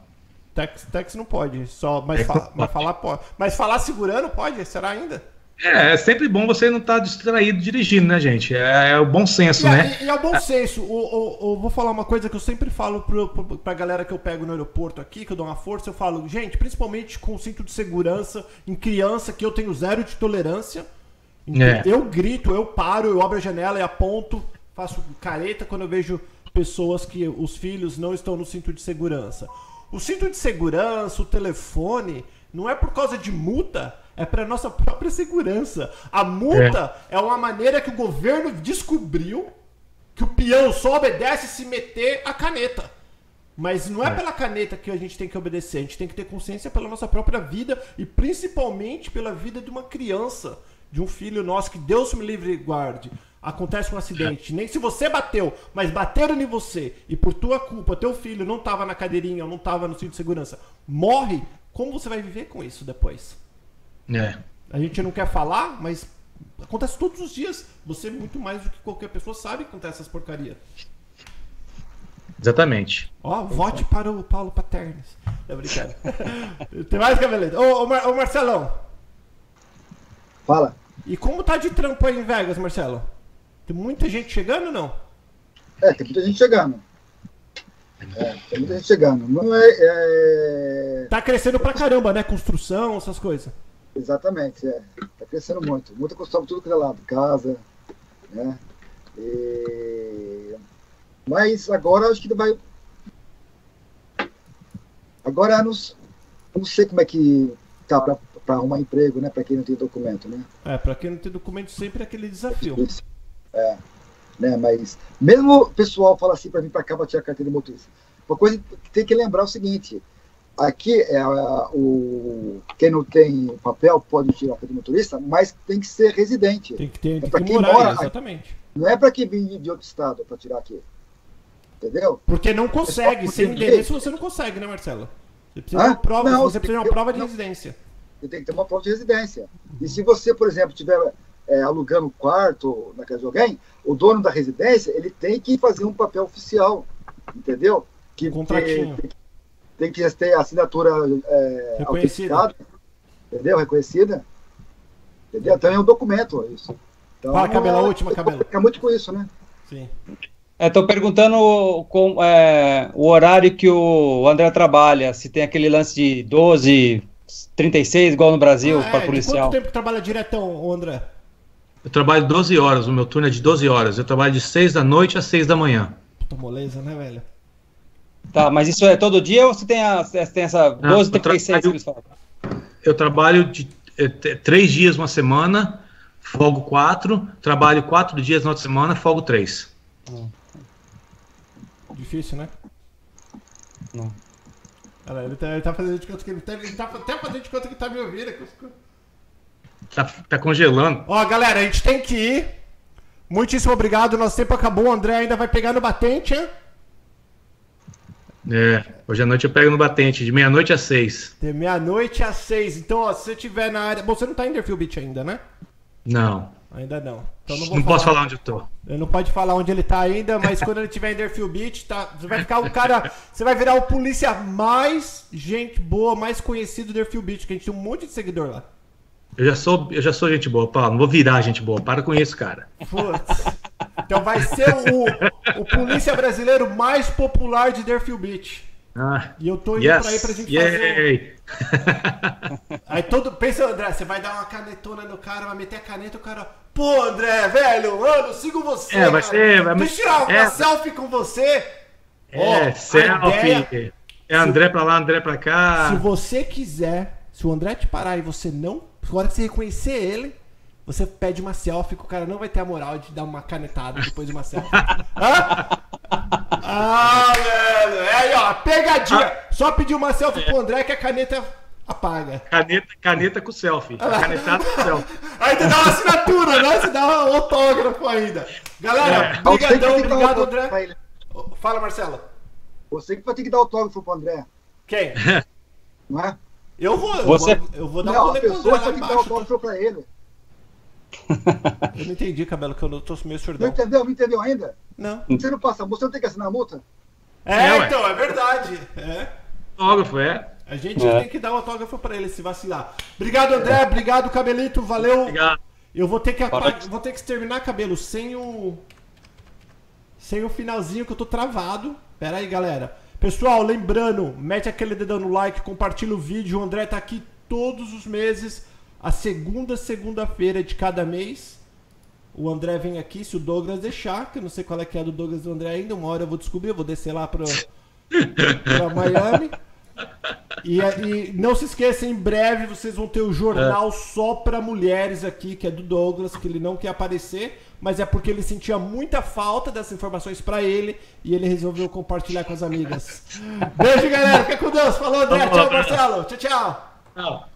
Text, text não pode. Só, mas, É, fa- pode. mas falar pode. Mas falar segurando pode? Será ainda? É, é sempre bom você não estar distraído dirigindo, né, gente? É, é o bom senso, E, né? e, e é o bom senso. O, o- o- vou falar uma coisa que eu sempre falo pro, pro, pra galera que eu pego no aeroporto aqui, que eu dou uma força, eu falo, gente, principalmente com o cinto de segurança, em criança, que eu tenho zero de tolerância. É. Eu grito, eu paro, eu abro a janela e aponto, faço careta quando eu vejo pessoas que os filhos não estão no cinto de segurança. O cinto de segurança, o telefone, não é por causa de multa, é para nossa própria segurança. A multa é. uma maneira que o governo descobriu que o peão só obedece se meter a caneta. Mas não é, pela caneta que a gente tem que obedecer, a gente tem que ter consciência pela nossa própria vida e principalmente pela vida de uma criança, de um filho nosso, que Deus me livre e guarde. Acontece um acidente, nem se você bateu, mas bateram em você e por tua culpa teu filho não estava na cadeirinha não estava no cinto de segurança, morre, como você vai viver com isso depois? É. A gente não quer falar, mas acontece todos os dias. Você, muito mais do que qualquer pessoa, sabe que acontece essas porcarias. Exatamente. Ó, vote para o Paulo Paternes. É brincadeira. Tem mais, Cabeleta? Ô, ô, Mar- ô, Marcelão, Fala. e como tá de trampo aí em Vegas, Marcelo? Tem muita gente chegando ou não? É, tem muita gente chegando. É, tem muita gente chegando. Não é, é- Tá crescendo pra caramba, né? Construção, essas coisas. Exatamente, é. Tá crescendo muito. Muita construção tudo que é lado. Casa, né? E- Mas agora acho que vai. Agora não, não sei como é que tá para arrumar emprego, né? Para quem não tem documento, né? É, pra quem não tem documento, sempre é aquele desafio. É. Né, mas mesmo o pessoal fala assim para vir para cá para tirar a carteira de motorista. Uma coisa que tem que lembrar é o seguinte: aqui é a- o quem não tem papel pode tirar carteira de motorista, mas tem que ser residente. Tem que ter É que quem morar, mora- exatamente. Não é para quem vem de outro estado para tirar aqui. Entendeu? Porque não consegue, É sem endereço você não consegue, né, Marcelo? Você precisa de Hã? uma prova, Não, você precisa de uma prova de não. residência. Você tem que ter uma prova de residência. E se você, por exemplo, estiver é, alugando um quarto na casa de alguém, o dono da residência ele tem que fazer um papel oficial, entendeu? Que Um contratinho. Tem, tem que ter assinatura é, Reconhecida. entendeu? Reconhecida. Entendeu? Então é um documento isso. Então, Fala, Cabelo, a é- última, Cabelo. Fica muito com isso, né? Sim. Estou perguntando com, é, o horário que o André trabalha, se tem aquele lance de 12, 36, igual no Brasil, Ah, é, para de policial. Quanto tempo que trabalha diretão, André? Eu trabalho 12 horas, o meu turno é de 12 horas. Eu trabalho de 6 da noite às 6 da manhã. Puta moleza, né, velho? Tá, mas isso é todo dia ou você tem, a, tem essa Não, 12, eu 36 que trabalho- eles falam? Eu trabalho de t- três dias uma semana, folgo quatro, trabalho quatro dias na outra semana, folgo três. Difícil, né? Não. Lá, ele tá, ele tá fazendo de conta que ele tá, ele tá até fazendo de conta que tá me ouvindo. Tá, tá congelando. Ó, galera, a gente tem que ir. Muitíssimo obrigado, nosso tempo acabou. O André ainda vai pegar no batente, hein? É, hoje à noite eu pego no batente, de meia-noite às seis. De meia-noite às seis. Então, ó, se você tiver na área. Bom, você não tá em Interfield Beach ainda, né? Não. Ainda não. Então não, Não, vou posso falar onde eu tô. Ele não pode falar onde ele tá ainda, mas quando ele tiver em Deerfield Beach, tá, você vai ficar o cara. Você vai virar o polícia mais gente boa, mais conhecido do Deerfield Beach, que a gente tem um monte de seguidor lá. Eu já sou, eu já sou gente boa, Paulo. Não vou virar gente boa. Para com isso, cara. Putz. Então vai ser o, o polícia brasileiro mais popular de Deerfield Beach. Ah, E eu tô indo yes. pra aí pra gente fazer. Yay. Aí todo. Pensa, André, você vai dar uma canetona no cara, vai meter a caneta, o cara. Pô, André, velho, mano, sigo você. É, vai ser- vai- Deixa eu tirar uma é. selfie com você. É, a selfie. ideia- É André pra lá, André pra cá. Se você quiser, se o André te parar e você não. Na hora que você reconhecer ele, você pede uma selfie que o cara não vai ter a moral de dar uma canetada depois de uma selfie. Hã? Ah, velho. É aí, ó, pegadinha. Só pedir uma selfie pro André que a caneta apaga. Caneta, caneta com selfie. Canetada com selfie. Aí tu dá uma assinatura, né? Você dá um autógrafo ainda. Galera, É. Brigadão, obrigado, André. Fala, Marcelo. Você que vai ter que dar autógrafo pro André, Quem? não é? Eu vou, eu Você- vou, eu vou dar um Não, a pessoa vai ter que dar embaixo. autógrafo pra ele. Eu não entendi, cabelo, que eu não tô meio Não surdão. entendeu? Não entendeu ainda? Não. Você não passa a multa, você não tem que assinar a multa? É, É, então, é verdade. É. Autógrafo, é. A gente É. tem que dar um autógrafo pra ele se vacilar. Obrigado, André. Obrigado, Cabelito. Valeu. Obrigado. Eu vou ter que apa- Para- vou ter que exterminar cabelo sem o sem o finalzinho que eu tô travado. Pera aí, galera. Pessoal, lembrando, mete aquele dedão no like, compartilha o vídeo. O André tá aqui todos os meses, a segunda segunda-feira de cada mês. O André vem aqui, se o Douglas deixar, que eu não sei qual é que é a do Douglas e do André ainda, uma hora eu vou descobrir, eu vou descer lá pro, pra Miami. E, e não se esqueça, em breve vocês vão ter o jornal só pra mulheres aqui, que é do Douglas, que ele não quer aparecer, mas é porque ele sentia muita falta dessas informações pra ele e ele resolveu compartilhar com as amigas. Beijo, galera. Fica com Deus. Falou, André. Tchau, Marcelo. Tchau, tchau. Tchau.